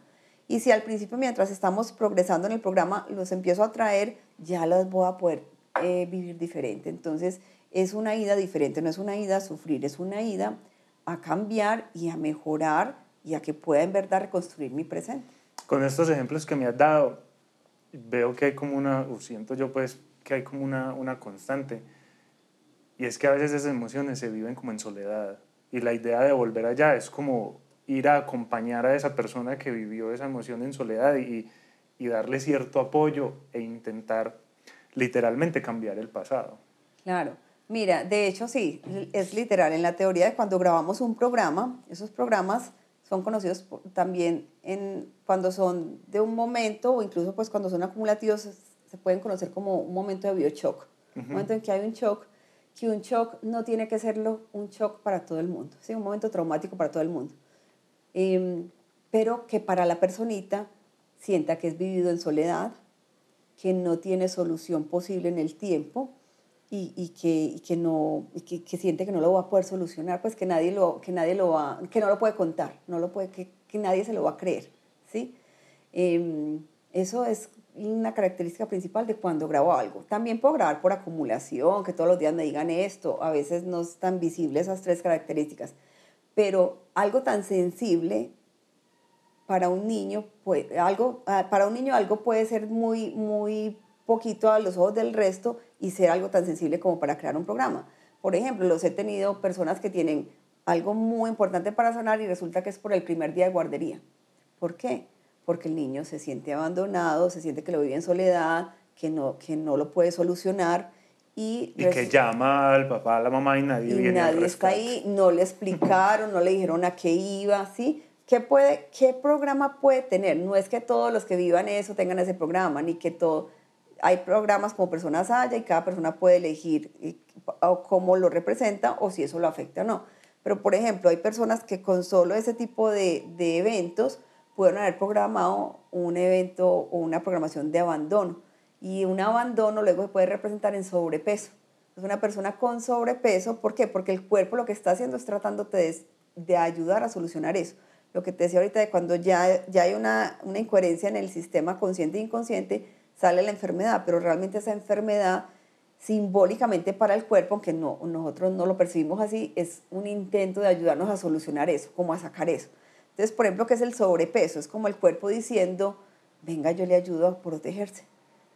Speaker 2: Y si al principio, mientras estamos progresando en el programa, los empiezo a traer, ya las voy a poder eh, vivir diferente. Entonces, es una ida diferente, no es una ida a sufrir, es una ida a cambiar y a mejorar y a que pueda en verdad reconstruir mi presente.
Speaker 1: Con estos ejemplos que me has dado, veo que hay como una, o siento yo pues que hay como una, una constante, y es que a veces esas emociones se viven como en soledad, y la idea de volver allá es como ir a acompañar a esa persona que vivió esa emoción en soledad y, y darle cierto apoyo e intentar literalmente cambiar el pasado.
Speaker 2: Claro. Mira, de hecho sí, es literal. En la teoría de cuando grabamos un programa, esos programas son conocidos también en, cuando son de un momento o incluso pues cuando son acumulativos se pueden conocer como un momento de bioshock. Un momento en que hay un shock, que un shock no tiene que serlo un shock para todo el mundo, ¿sí? un momento traumático para todo el mundo. Em, pero que para la personita sienta que es vivido en soledad, que no tiene solución posible en el tiempo y, y, que, que, no, que, que, siente que no lo va a poder solucionar, pues que nadie lo, que nadie lo va, que no lo puede contar, no lo puede, que, que nadie se lo va a creer, ¿sí? Em, eso es una característica principal de cuando grabo algo. También puedo grabar por acumulación, que todos los días me digan esto, a veces no es tan visible esas tres características, pero algo tan sensible para un niño, pues, algo, ah, para un niño algo puede ser muy, muy poquito a los ojos del resto y ser algo tan sensible como para crear un programa. Por ejemplo, los he tenido personas que tienen algo muy importante para sanar y resulta que es por el primer día de guardería. ¿Por qué? Porque el niño se siente abandonado, se siente que lo vive en soledad, que no, que no lo puede solucionar. Y,
Speaker 1: y que llama al papá, a la mamá y nadie
Speaker 2: y
Speaker 1: viene
Speaker 2: nadie está ahí, no le explicaron, no le dijeron a qué iba, ¿sí? ¿Qué, puede, ¿Qué programa puede tener? No es que todos los que vivan eso tengan ese programa, ni que todo... Hay programas como Personas Haya y cada persona puede elegir cómo lo representa o si eso lo afecta o no. Pero, por ejemplo, hay personas que con solo ese tipo de, de eventos pueden haber programado un evento o una programación de abandono. Y un abandono luego se puede representar en sobrepeso. Es una persona con sobrepeso, ¿por qué? Porque el cuerpo lo que está haciendo es tratándote de, de ayudar a solucionar eso lo que te decía ahorita de cuando ya, ya hay una, una incoherencia en el sistema consciente e inconsciente, sale la enfermedad, pero realmente esa enfermedad simbólicamente para el cuerpo, aunque no, nosotros no lo percibimos así, es un intento de ayudarnos a solucionar eso, como a sacar eso. Entonces, por ejemplo, ¿qué es el sobrepeso? Es como el cuerpo diciendo, venga, yo le ayudo a protegerse.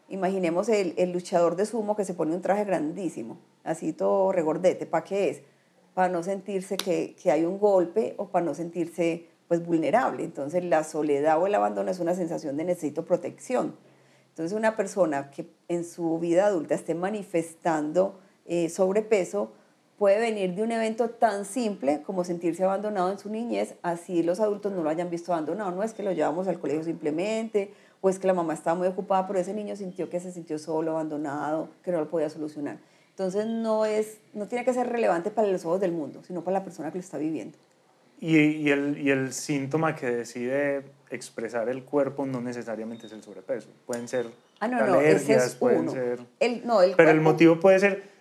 Speaker 2: Imaginemos el, el luchador de sumo que se pone un traje grandísimo, así todo regordete, ¿para qué es? Para no sentirse que, que hay un golpe o para no sentirse pues vulnerable. Entonces la soledad o el abandono es una sensación de necesito protección. Entonces una persona que en su vida adulta esté manifestando eh, sobrepeso puede venir de un evento tan simple como sentirse abandonado en su niñez, así los adultos no lo hayan visto abandonado. No es que lo llevamos al colegio simplemente, o es que la mamá estaba muy ocupada, pero ese niño sintió que se sintió solo, abandonado, que no lo podía solucionar. Entonces no, es, no tiene que ser relevante para los ojos del mundo, sino para la persona que lo está viviendo.
Speaker 1: Y, y, el, y el síntoma que decide expresar el cuerpo no necesariamente es el sobrepeso. Pueden ser
Speaker 2: ah, no, alergias, no, pueden ser...
Speaker 1: El, no, el pero el motivo puede ser...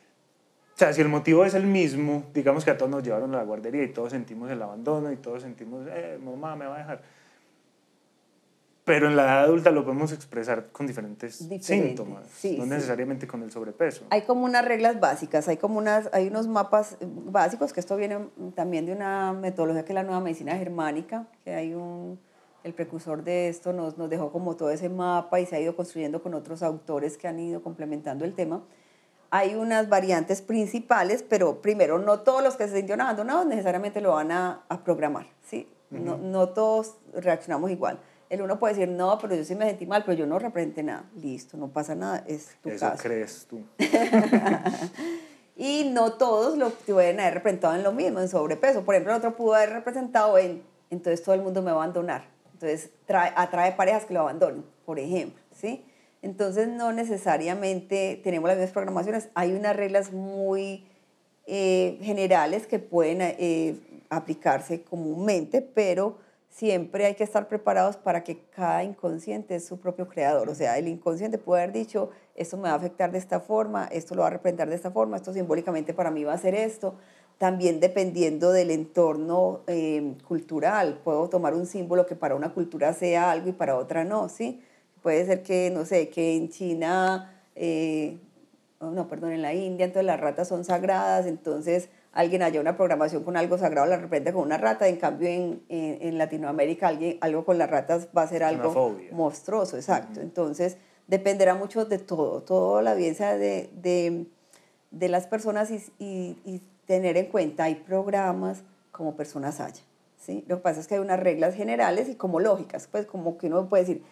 Speaker 1: O sea, si el motivo es el mismo, digamos que a todos nos llevaron a la guardería y todos sentimos el abandono y todos sentimos, eh, mamá me va a dejar pero en la edad adulta lo podemos expresar con diferentes síntomas, no necesariamente con el sobrepeso.
Speaker 2: Hay como unas reglas básicas, hay como unas, hay unos mapas básicos, que esto viene también de una metodología que es la nueva medicina germánica, que hay un, el precursor de esto nos, nos dejó como todo ese mapa y se ha ido construyendo con otros autores que han ido complementando el tema. Hay unas variantes principales, pero primero, no todos los que se sintieron abandonados necesariamente lo van a, a programar, ¿sí? no, no todos reaccionamos igual el uno puede decir, no, pero yo sí me sentí mal, pero yo no representé nada. Listo, no pasa nada, es tu
Speaker 1: Eso crees tú.
Speaker 2: y no todos lo pueden haber representado en lo mismo, en sobrepeso. Por ejemplo, el otro pudo haber representado en, entonces todo el mundo me va a abandonar. Entonces trae, atrae parejas que lo abandonen, por ejemplo, ¿sí? Entonces no necesariamente tenemos las mismas programaciones. Hay unas reglas muy eh, generales que pueden eh, aplicarse comúnmente, pero siempre hay que estar preparados para que cada inconsciente es su propio creador. O sea, el inconsciente puede haber dicho, esto me va a afectar de esta forma, esto lo va a representar de esta forma, esto simbólicamente para mí va a ser esto. También dependiendo del entorno eh, cultural, puedo tomar un símbolo que para una cultura sea algo y para otra no, ¿sí? Puede ser que, no sé, que en China, eh, oh, no, perdón, en la India, entonces las ratas son sagradas, entonces alguien haya una programación con algo sagrado, la representa con una rata, en cambio en, en, Latinoamérica alguien, algo con las ratas va a ser algo monstruoso, exacto. Entonces dependerá mucho de todo, toda la audiencia de, de, de las personas y, y, y, tener en cuenta, hay programas como personas haya. ¿sí? Lo que pasa es que hay unas reglas generales y como lógicas, pues como que uno puede decir,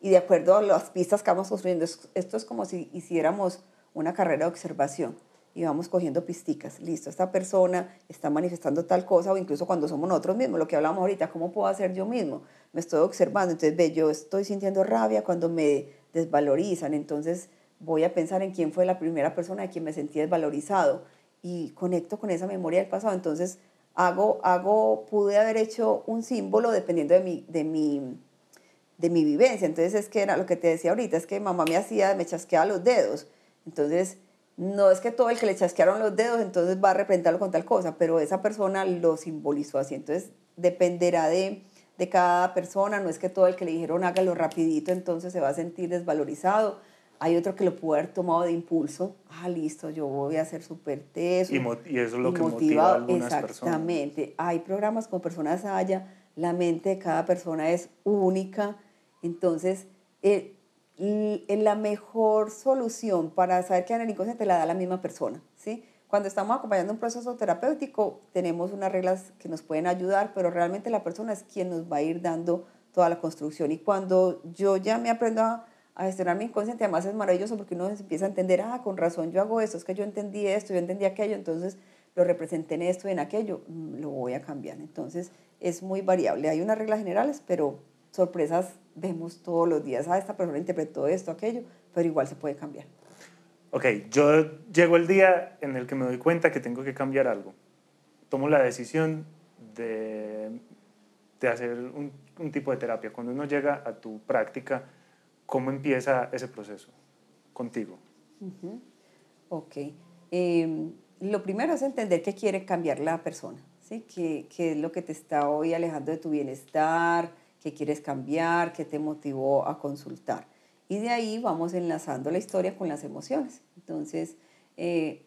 Speaker 2: y de acuerdo a las pistas que vamos construyendo, esto es como si hiciéramos una carrera de observación y vamos cogiendo pisticas. Listo, esta persona está manifestando tal cosa o incluso cuando somos nosotros mismos, lo que hablamos ahorita, ¿cómo puedo hacer yo mismo? Me estoy observando, entonces ve, yo estoy sintiendo rabia cuando me desvalorizan, entonces voy a pensar en quién fue la primera persona de quien me sentí desvalorizado y conecto con esa memoria del pasado, entonces hago, hago, pude haber hecho un símbolo dependiendo de mi, de mi, de mi vivencia, entonces es que era lo que te decía ahorita, es que mamá me hacía, me chasqueaba los dedos, entonces no es que todo el que le chasquearon los dedos entonces va a representarlo con tal cosa, pero esa persona lo simbolizó así. Entonces dependerá de, de cada persona, no es que todo el que le dijeron hágalo rapidito entonces se va a sentir desvalorizado. Hay otro que lo puede haber tomado de impulso. Ah, listo, yo voy a ser súper teso.
Speaker 1: Y, y, eso es lo que motiva a algunas
Speaker 2: Exactamente. Hay programas como Personas Haya, la mente de cada persona es única. Entonces, eh, la mejor solución para saber que hay el inconsciente la da la misma persona, ¿sí? Cuando estamos acompañando un proceso terapéutico, tenemos unas reglas que nos pueden ayudar, pero realmente la persona es quien nos va a ir dando toda la construcción. Y cuando yo ya me aprendo a, a gestionar mi inconsciente, además es maravilloso porque uno empieza a entender, ah, con razón yo hago esto, es que yo entendí esto, yo entendí aquello, entonces lo representé en esto y en aquello, mm, lo voy a cambiar. Entonces es muy variable. Hay unas reglas generales, pero sorpresas vemos todos los días. Ah, esta persona interpretó esto, aquello, pero igual se puede cambiar.
Speaker 1: Ok, yo llego el día en el que me doy cuenta que tengo que cambiar algo. Tomo la decisión de, de hacer un, un tipo de terapia. Cuando uno llega a tu práctica, ¿cómo empieza ese proceso contigo?
Speaker 2: Ok. Em, lo primero es entender qué quiere cambiar la persona, ¿sí? ¿Qué, ¿Qué, es lo que te está hoy alejando de tu bienestar? ¿Qué quieres cambiar? ¿Qué te motivó a consultar? Y de ahí vamos enlazando la historia con las emociones. Entonces, eh,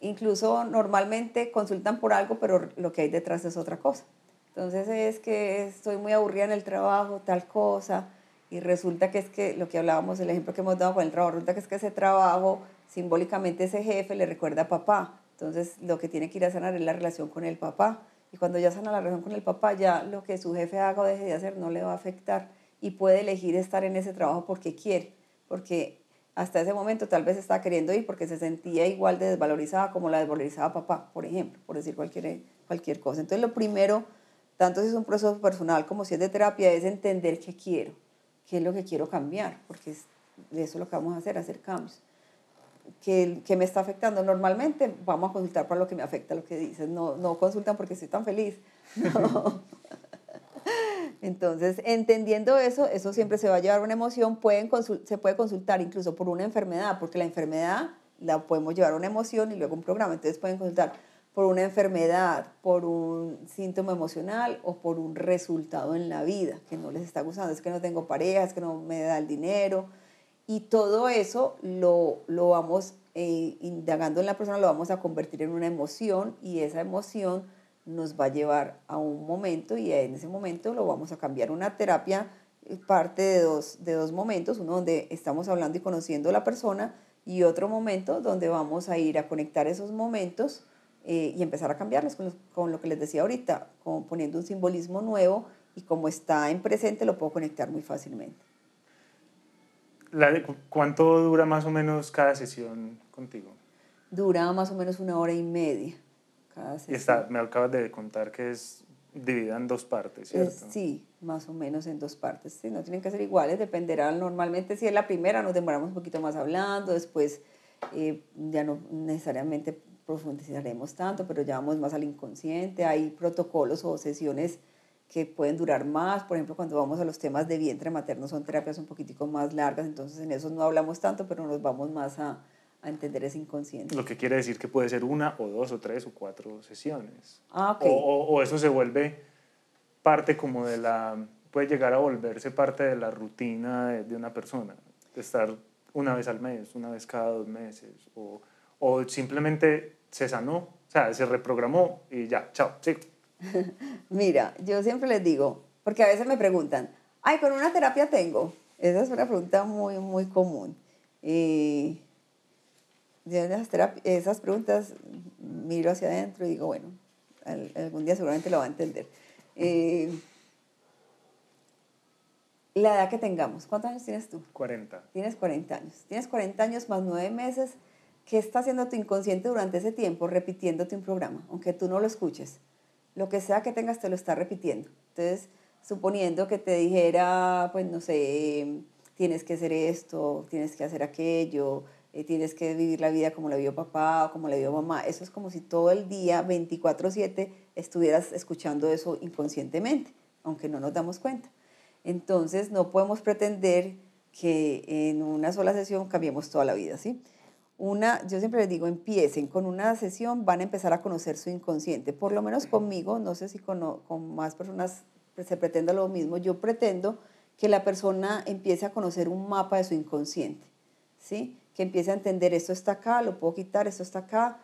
Speaker 2: incluso normalmente consultan por algo, pero lo que hay detrás es otra cosa. Entonces es que estoy muy aburrida en el trabajo, tal cosa, y resulta que es que lo que hablábamos, el ejemplo que hemos dado con el trabajo, resulta que es que ese trabajo, simbólicamente ese jefe le recuerda a papá. Entonces lo que tiene que ir a sanar es la relación con el papá. Y cuando ya sana la relación con el papá, ya lo que su jefe haga o deje de hacer no le va a afectar y puede elegir estar en ese trabajo porque quiere, porque hasta ese momento tal vez estaba queriendo ir porque se sentía igual de desvalorizada como la desvalorizaba papá, por ejemplo, por decir cualquier, cualquier cosa. Entonces lo primero, tanto si es un proceso personal como si es de terapia, es entender qué quiero, qué es lo que quiero cambiar, porque es, de eso es lo que vamos a hacer, hacer cambios. ¿Qué, ¿Qué, me está afectando? Normalmente vamos a consultar para lo que me afecta, lo que dices. No, no consultan porque estoy tan feliz. No. Entonces, entendiendo eso, eso siempre se va a llevar una emoción, pueden se puede consultar incluso por una enfermedad, porque la enfermedad la podemos llevar a una emoción y luego un programa. Entonces pueden consultar por una enfermedad, por un síntoma emocional o por un resultado en la vida que no les está gustando. Es que no tengo pareja, es que no me da el dinero. Y todo eso lo, lo vamos eh, indagando en la persona, lo vamos a convertir en una emoción y esa emoción nos va a llevar a un momento y en ese momento lo vamos a cambiar. Una terapia parte de dos, de dos momentos, uno donde estamos hablando y conociendo a la persona y otro momento donde vamos a ir a conectar esos momentos eh, y empezar a cambiarlos con, con, lo que les decía ahorita, como poniendo un simbolismo nuevo y como está en presente lo puedo conectar muy fácilmente.
Speaker 1: La ¿Cuánto dura más o menos cada sesión contigo?
Speaker 2: Dura más o menos una hora y media.
Speaker 1: Y está, me acabas de contar que es dividida en dos partes, ¿cierto?
Speaker 2: sí, más o menos en dos partes. Sí, no tienen que ser iguales, dependerá. Normalmente si es la primera nos demoramos un poquito más hablando, después eh, ya no necesariamente profundizaremos tanto, pero ya vamos más al inconsciente. Hay protocolos o sesiones que pueden durar más, por ejemplo, cuando vamos a los temas de vientre materno son terapias un poquitico más largas, entonces en eso no hablamos tanto, pero nos vamos más a, a entender ese inconsciente.
Speaker 1: Lo que quiere decir que puede ser una o dos o tres o cuatro sesiones.
Speaker 2: Ah, ok.
Speaker 1: o, o, eso se vuelve parte como de la, puede llegar a volverse parte de la rutina de, de una persona, de estar una vez al mes, una vez cada dos meses, o, o simplemente se sanó, o sea, se reprogramó y ya, chao, sí.
Speaker 2: Mira, yo siempre les digo, porque a veces me preguntan, ay, pero una terapia tengo. Esa es una pregunta muy, muy común. Y esas, esas preguntas miro hacia adentro y digo, bueno, algún día seguramente lo va a entender. Eh, la edad que tengamos, ¿cuántos años tienes tú?
Speaker 1: 40.
Speaker 2: Tienes 40 años. Tienes 40 años más 9 meses. ¿Qué está haciendo tu inconsciente durante ese tiempo repitiéndote un programa, aunque tú no lo escuches? Lo que sea que tengas te lo está repitiendo. Entonces, suponiendo que te dijera, pues no sé, tienes que hacer esto, tienes que hacer aquello, eh, tienes que vivir la vida como la vio papá o como la vio mamá. Eso es como si todo el día, 24/7, estuvieras escuchando eso inconscientemente, aunque no nos damos cuenta. Entonces no podemos pretender que en una sola sesión cambiemos toda la vida, ¿sí? Una, yo siempre les digo, empiecen con una sesión, van a empezar a conocer su inconsciente. Por lo menos conmigo, no sé si con, con más personas se pretenda lo mismo, yo pretendo que la persona empiece a conocer un mapa de su inconsciente, ¿sí? que empiece a entender esto está acá, lo puedo quitar, esto está acá.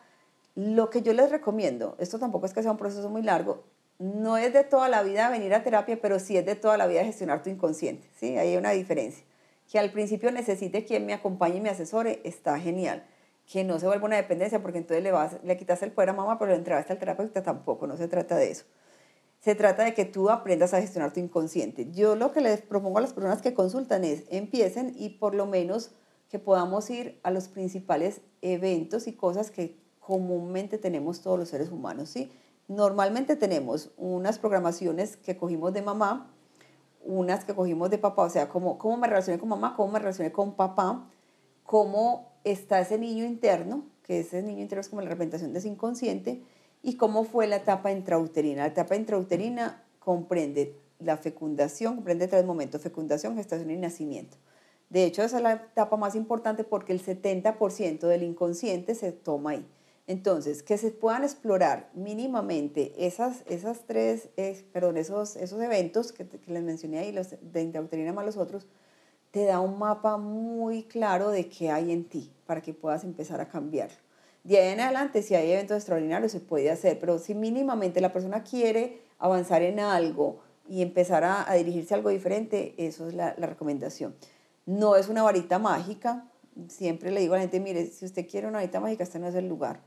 Speaker 2: Lo que yo les recomiendo, esto tampoco es que sea un proceso muy largo, no es de toda la vida venir a terapia, pero sí es de toda la vida gestionar tu inconsciente, ¿sí? Ahí hay una diferencia. Que al principio necesite quien me acompañe y me asesore, está genial. Que no se vuelva una dependencia, porque entonces le, vas, le quitas el poder a mamá, pero le entregaste al terapeuta, tampoco, no se trata de eso. Se trata de que tú aprendas a gestionar tu inconsciente. Yo lo que les propongo a las personas que consultan es empiecen y por lo menos que podamos ir a los principales eventos y cosas que comúnmente tenemos todos los seres humanos, ¿sí? Normalmente tenemos unas programaciones que cogimos de mamá, unas que cogimos de papá, o sea, cómo, cómo me relacioné con mamá, cómo me relacioné con papá, cómo está ese niño interno, que ese niño interno es como la representación de ese inconsciente, y cómo fue la etapa intrauterina. La etapa intrauterina comprende la fecundación, comprende tres momentos, fecundación, gestación y nacimiento. De hecho, esa es la etapa más importante porque el 70% del inconsciente se toma ahí. Entonces, que se puedan explorar mínimamente esas, esas tres, perdón, esos, esos eventos que, les mencioné ahí, los de intrauterina más los otros, te da un mapa muy claro de qué hay en ti para que puedas empezar a cambiar. De ahí en adelante, si hay eventos extraordinarios, se puede hacer, pero si mínimamente la persona quiere avanzar en algo y empezar a, dirigirse a algo diferente, eso es la, la recomendación. No es una varita mágica, siempre le digo a la gente, mire, si usted quiere una varita mágica, este no es el lugar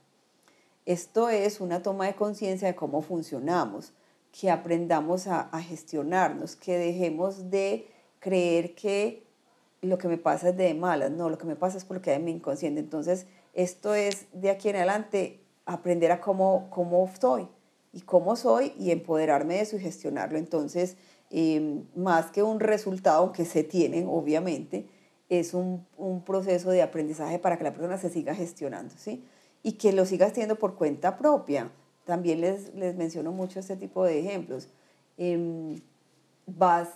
Speaker 2: esto es una toma de conciencia de cómo funcionamos, que aprendamos a, gestionarnos, que dejemos de creer que lo que me pasa es de malas, no, lo que me pasa es por lo que hay mi inconsciente. Entonces, esto es de aquí en adelante aprender a cómo, cómo soy y cómo soy y empoderarme de eso y gestionarlo. Entonces, em, más que un resultado que se tiene, obviamente, es un, un, proceso de aprendizaje para que la persona se siga gestionando, ¿sí? Y que lo sigas teniendo por cuenta propia. También les, les menciono mucho este tipo de ejemplos. Em, vas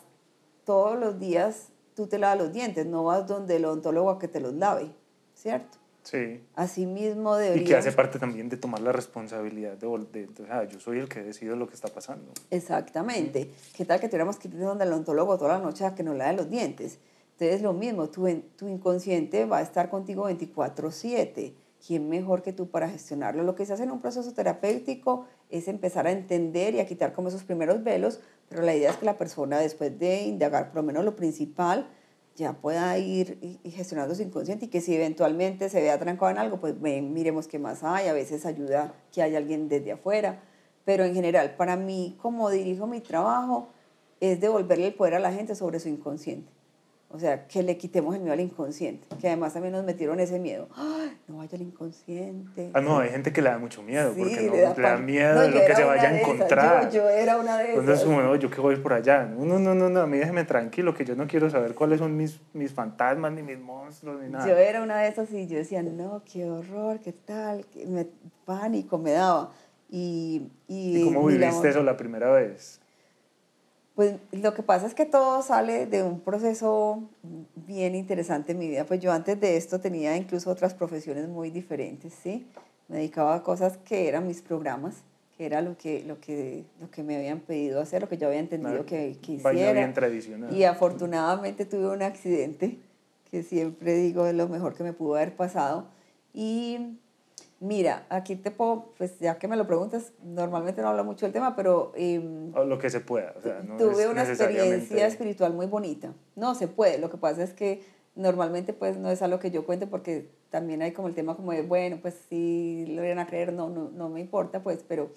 Speaker 2: todos los días, tú te lavas los dientes, no vas donde el odontólogo a que te los lave, ¿cierto?
Speaker 1: Sí.
Speaker 2: Así mismo debería...
Speaker 1: Y que hace parte también de tomar la responsabilidad de, de, yo soy el que decido lo que está pasando.
Speaker 2: Exactamente. ¿Qué tal que tuviéramos que ir donde el odontólogo toda la noche a que nos lave los dientes? Entonces lo mismo, tu, tu inconsciente va a estar contigo 24/7 ¿quién mejor que tú para gestionarlo? Lo que se hace en un proceso terapéutico es empezar a entender y a quitar como esos primeros velos, pero la idea es que la persona después de indagar por lo menos lo principal, ya pueda ir gestionando su inconsciente y que si eventualmente se vea trancado en algo, pues ven, miremos qué más hay, a veces ayuda que haya alguien desde afuera, pero en general, para mí, como dirijo mi trabajo, es devolverle el poder a la gente sobre su inconsciente. O sea, que le quitemos el miedo al inconsciente, que además también nos metieron ese miedo. No vaya al inconsciente.
Speaker 1: Ah, no, hay gente que le da mucho miedo, porque no, le da, miedo de lo que se vaya a encontrar.
Speaker 2: Yo, era una de esas.
Speaker 1: Entonces, como, no, yo que voy por allá. No, no, no, no, a mí déjeme tranquilo, que yo no quiero saber cuáles son mis, mis fantasmas, ni mis monstruos, ni nada.
Speaker 2: Yo era una de esas y yo decía, no, qué horror, qué tal, me, pánico me daba. Y,
Speaker 1: y, ¿Y cómo viviste eso la primera vez?
Speaker 2: Pues lo que pasa es que todo sale de un proceso bien interesante en mi vida. Pues yo antes de esto tenía incluso otras profesiones muy diferentes, ¿sí? Me dedicaba a cosas que eran mis programas, que era lo que, lo que, lo que me habían pedido hacer, lo que yo había entendido que, que hiciera.
Speaker 1: bien tradicional.
Speaker 2: Y afortunadamente tuve un accidente, que siempre digo es lo mejor que me pudo haber pasado. Y Mira, aquí te puedo, pues ya que me lo preguntas, normalmente no hablo mucho del tema, pero...
Speaker 1: Eh, lo que se pueda.
Speaker 2: tuve una experiencia espiritual muy bonita. No, se puede. Lo que pasa es que normalmente pues no es algo que yo cuente porque también hay como el tema como de, bueno, pues si lo iban a creer, no, no, no me importa, pues, pero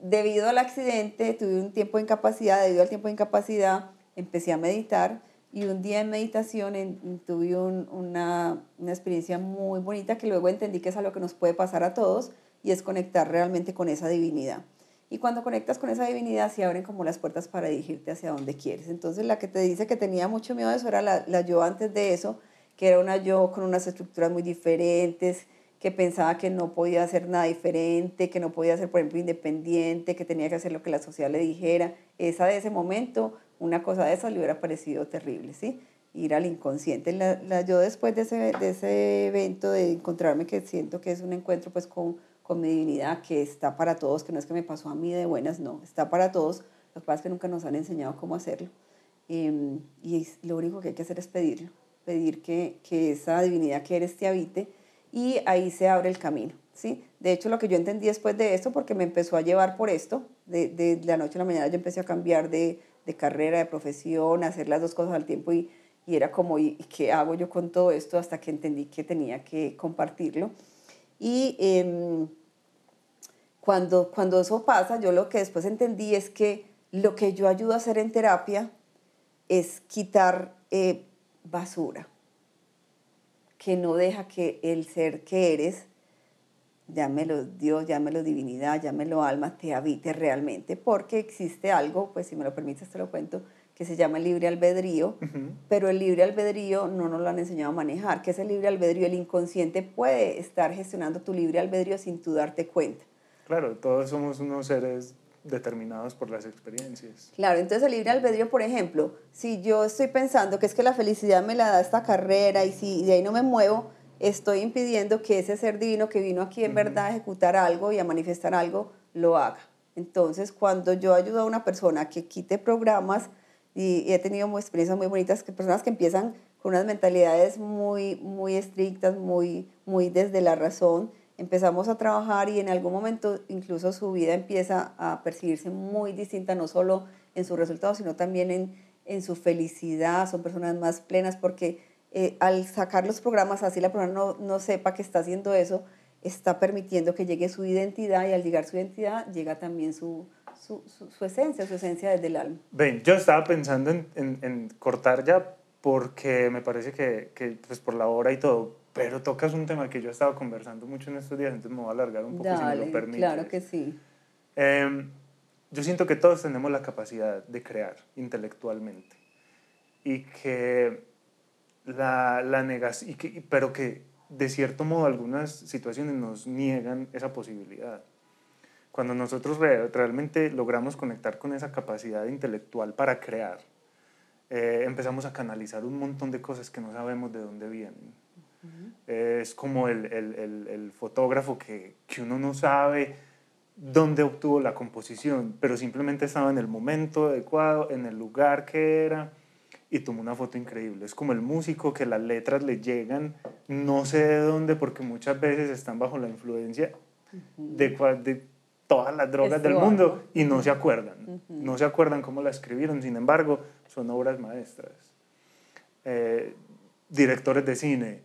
Speaker 2: debido al accidente tuve un tiempo de incapacidad, debido al tiempo de incapacidad empecé a meditar y un día en meditación tuve una, una, experiencia muy bonita que luego entendí que es algo que nos puede pasar a todos y es conectar realmente con esa divinidad. Y cuando conectas con esa divinidad se abren como las puertas para dirigirte hacia donde quieres. Entonces la que te dice que tenía mucho miedo de eso era la, la yo antes de eso, que era una yo con unas estructuras muy diferentes, que pensaba que no podía hacer nada diferente, que no podía ser, por ejemplo, independiente, que tenía que hacer lo que la sociedad le dijera. Esa de ese momento una cosa de esas le hubiera parecido terrible, ¿sí? Ir al inconsciente. La, yo después de ese, de ese evento, de encontrarme que siento que es un encuentro pues con, con mi divinidad, que está para todos, que no es que me pasó a mí de buenas, no, está para todos. Lo que pasa es que nunca nos han enseñado cómo hacerlo. Em, y lo único que hay que hacer es pedirlo, pedir que, que esa divinidad que eres te habite y ahí se abre el camino. ¿sí? De hecho, lo que yo entendí después de esto, porque me empezó a llevar por esto, de, de la noche a la mañana yo empecé a cambiar de, de carrera, de profesión, hacer las dos cosas al tiempo y, y era como, ¿y qué hago yo con todo esto? Hasta que entendí que tenía que compartirlo. Y em, cuando, cuando eso pasa, yo lo que después entendí es que Lo que yo ayudo a hacer en terapia es quitar eh, basura, que no deja que el ser que eres, llámelo Dios, llámelo divinidad, llámelo alma, te habite realmente, porque existe algo, pues si me lo permites te lo cuento, que se llama el libre albedrío, pero el libre albedrío no nos lo han enseñado a manejar. ¿Qué es el libre albedrío? El inconsciente puede estar gestionando tu libre albedrío sin tú darte cuenta.
Speaker 1: Claro, todos somos unos seres determinados por las experiencias.
Speaker 2: Claro, entonces el libre albedrío, por ejemplo, si yo estoy pensando que es que la felicidad me la da esta carrera y si de ahí no me muevo, estoy impidiendo que ese ser divino que vino aquí en verdad a ejecutar algo y a manifestar algo, lo haga. Entonces, cuando yo ayudo a una persona que quite programas, y, he tenido experiencias muy bonitas, que personas que empiezan con unas mentalidades muy, muy estrictas, muy, muy desde la razón, empezamos a trabajar y en algún momento incluso su vida empieza a percibirse muy distinta, no solo en sus resultados, sino también en, en su felicidad, son personas más plenas porque eh, al sacar los programas así la persona no, no sepa que está haciendo eso, está permitiendo que llegue su identidad y al llegar su identidad llega también su, su, su, esencia, su esencia desde el alma.
Speaker 1: Ven, yo estaba pensando en, en, cortar ya porque me parece que, que, pues por la hora y todo, pero tocas un tema que yo he estado conversando mucho en estos días, entonces me voy a alargar un poco si me lo permites.
Speaker 2: Claro que sí.
Speaker 1: Em, yo siento que todos tenemos la capacidad de crear intelectualmente y que la, la negación, pero que de cierto modo algunas situaciones nos niegan esa posibilidad. Cuando nosotros realmente logramos conectar con esa capacidad intelectual para crear, eh, empezamos a canalizar un montón de cosas que no sabemos de dónde vienen. es como el, el, el, fotógrafo que, que, uno no sabe dónde obtuvo la composición, pero simplemente estaba en el momento adecuado, en el lugar que era, y tomó una foto increíble. Es como el músico que las letras le llegan, no sé de dónde, porque muchas veces están bajo la influencia de, de todas las drogas del mundo y no se acuerdan. No se acuerdan cómo la escribieron, sin embargo, son obras maestras. Eh, directores de cine,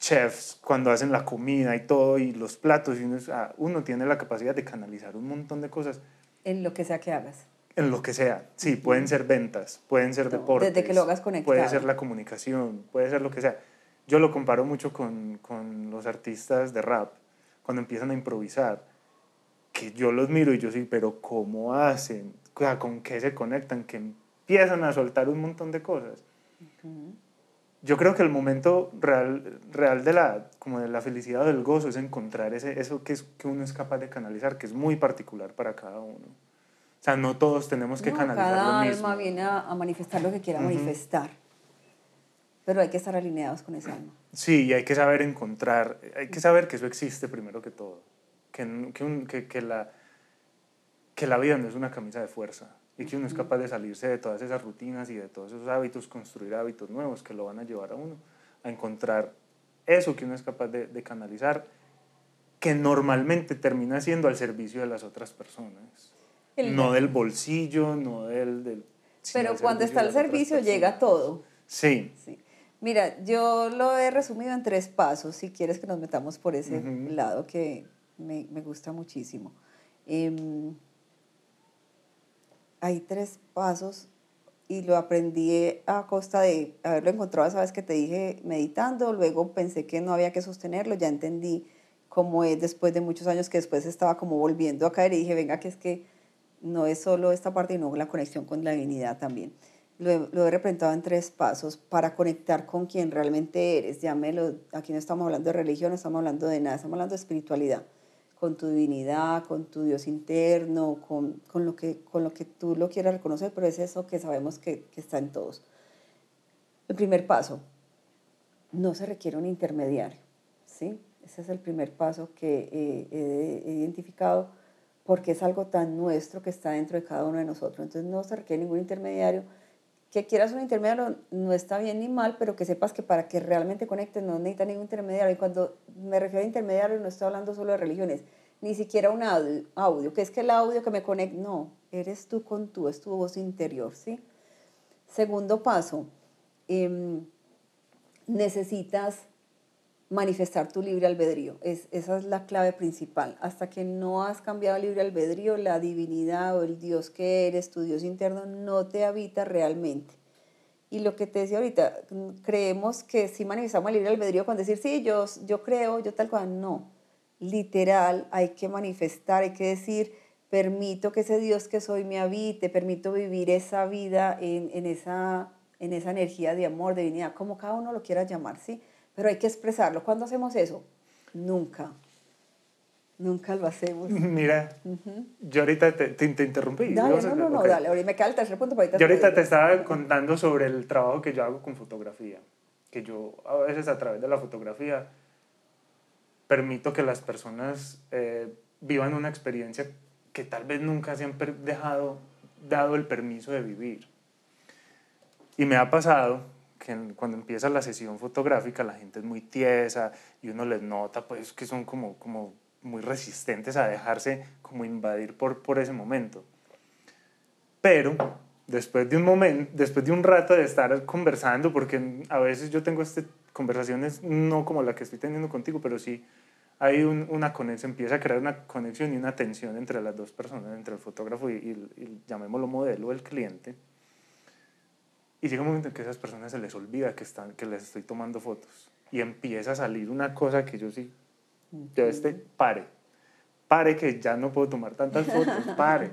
Speaker 1: chefs, cuando hacen la comida y todo, y los platos, y uno, ah, uno, tiene la capacidad de canalizar un montón de cosas.
Speaker 2: En lo que sea que hagas.
Speaker 1: En lo que sea, sí, pueden ser ventas, pueden ser deportes.
Speaker 2: Desde que lo hagas conectado.
Speaker 1: Puede ser la comunicación, puede ser lo que sea. Yo lo comparo mucho con, con los artistas de rap, cuando empiezan a improvisar que yo los miro y yo sí, pero ¿cómo hacen? ¿Con qué se conectan? Que empiezan a soltar un montón de cosas. Yo creo que el momento real, real de, la, como de la felicidad o del gozo es encontrar ese, eso que, es, que uno es capaz de canalizar, que es muy particular para cada uno. Sea, no todos tenemos que canalizar
Speaker 2: cada
Speaker 1: lo mismo.
Speaker 2: alma viene a, manifestar lo que quiera manifestar. Pero hay que estar alineados con esa alma.
Speaker 1: Sí, y hay que saber encontrar, hay que saber que eso existe primero que todo que, que, la, que la vida no es una camisa de fuerza y que uno es capaz de salirse de todas esas rutinas y de todos esos hábitos, construir hábitos nuevos que lo van a llevar a uno a encontrar eso que uno es capaz de, de canalizar, que normalmente termina siendo al servicio de las otras personas. No del bolsillo, no del... del
Speaker 2: Pero cuando está al servicio llega todo.
Speaker 1: Sí.
Speaker 2: sí. Mira, yo lo he resumido en tres pasos, si quieres que nos metamos por ese lado que, me, me gusta muchísimo. Em, hay tres pasos y lo aprendí a costa de haberlo encontrado, sabes que te dije meditando, luego pensé que no había que sostenerlo, ya entendí cómo es después de muchos años que después estaba como volviendo a caer y dije, venga, que es que no es solo esta parte, sino la conexión con la divinidad también. Lo, lo he representado en tres pasos para conectar con quien realmente eres. Llámelo, aquí no estamos hablando de religión, no estamos hablando de nada, estamos hablando de espiritualidad con tu divinidad, con tu Dios interno, con, con, lo, que, con lo que tú lo quieras reconocer, pero es eso que sabemos que, que está en todos. El primer paso, no se requiere un intermediario, ¿sí? Ese es el primer paso que he identificado porque es algo tan nuestro que está dentro de cada uno de nosotros. Entonces no se requiere ningún intermediario. Que quieras un intermediario no está bien ni mal, pero que sepas que para que realmente conectes no necesita ningún intermediario. Y cuando me refiero a intermediario no estoy hablando solo de religiones, ni siquiera un audio, que es que el audio que me conecta, no, eres tú con tú, es tu voz interior, ¿sí? Segundo paso, em, necesitas manifestar tu libre albedrío. Es, esa es la clave principal. Hasta que no has cambiado el libre albedrío, la divinidad o el Dios que eres, tu Dios interno, no te habita realmente. Y lo que te decía ahorita, creemos que si manifestamos el libre albedrío con decir, sí, yo, yo creo, yo tal cual, no. Literal, hay que manifestar, hay que decir, permito que ese Dios que soy me habite, permito vivir esa vida en, en esa, en esa energía de amor, de divinidad, como cada uno lo quiera llamar, ¿sí? Pero hay que expresarlo. ¿Cuándo hacemos eso? Nunca. Nunca lo hacemos.
Speaker 1: Mira, yo ahorita te, te, interrumpí.
Speaker 2: Dale, no, no, no, dale. Ahorita me queda el tercer punto.
Speaker 1: Ahorita yo ahorita te estaba contando sobre el trabajo que yo hago con fotografía. Que yo a veces a través de la fotografía permito que las personas eh, vivan una experiencia que tal vez nunca se han dejado, dado el permiso de vivir. Y me ha pasado que cuando empieza la sesión fotográfica la gente es muy tiesa y uno les nota pues que son como, como muy resistentes a dejarse como invadir por, por ese momento. Pero después de un momento, después de un rato de estar conversando, porque a veces yo tengo este, conversaciones no como la que estoy teniendo contigo, pero sí hay una conexión, empieza a crear una conexión y una tensión entre las dos personas, entre el fotógrafo y, y, llamémoslo modelo, el cliente. Y llega un momento en que a esas personas se les olvida que, están, que les estoy tomando fotos. Y empieza a salir una cosa que yo sí, yo este, pare, pare que ya no puedo tomar tantas fotos, pare.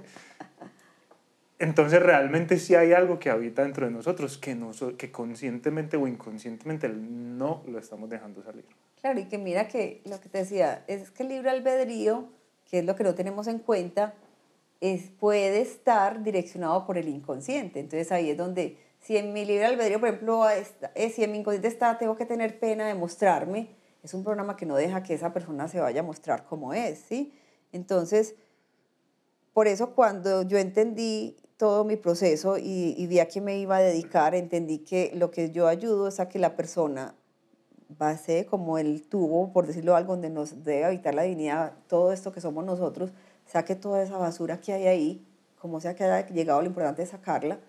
Speaker 1: Entonces realmente sí hay algo que habita dentro de nosotros que, no, que conscientemente o inconscientemente no lo estamos dejando salir.
Speaker 2: Claro, y que mira que lo que te decía, es que el libre albedrío, que es lo que no tenemos en cuenta, es, puede estar direccionado por el inconsciente. Entonces ahí es donde, si en mi libre albedrío, por ejemplo, está, eh, si en mi inconsciente está, tengo que tener pena de mostrarme, es un programa que no deja que esa persona se vaya a mostrar como es, ¿sí? Entonces, por eso cuando yo entendí todo mi proceso y, y vi a qué me iba a dedicar, entendí que lo que yo ayudo es a que la persona base como el tubo, por decirlo algo, donde nos debe habitar la divinidad, todo esto que somos nosotros, saque toda esa basura que hay ahí, como sea que haya llegado, lo importante es sacarla,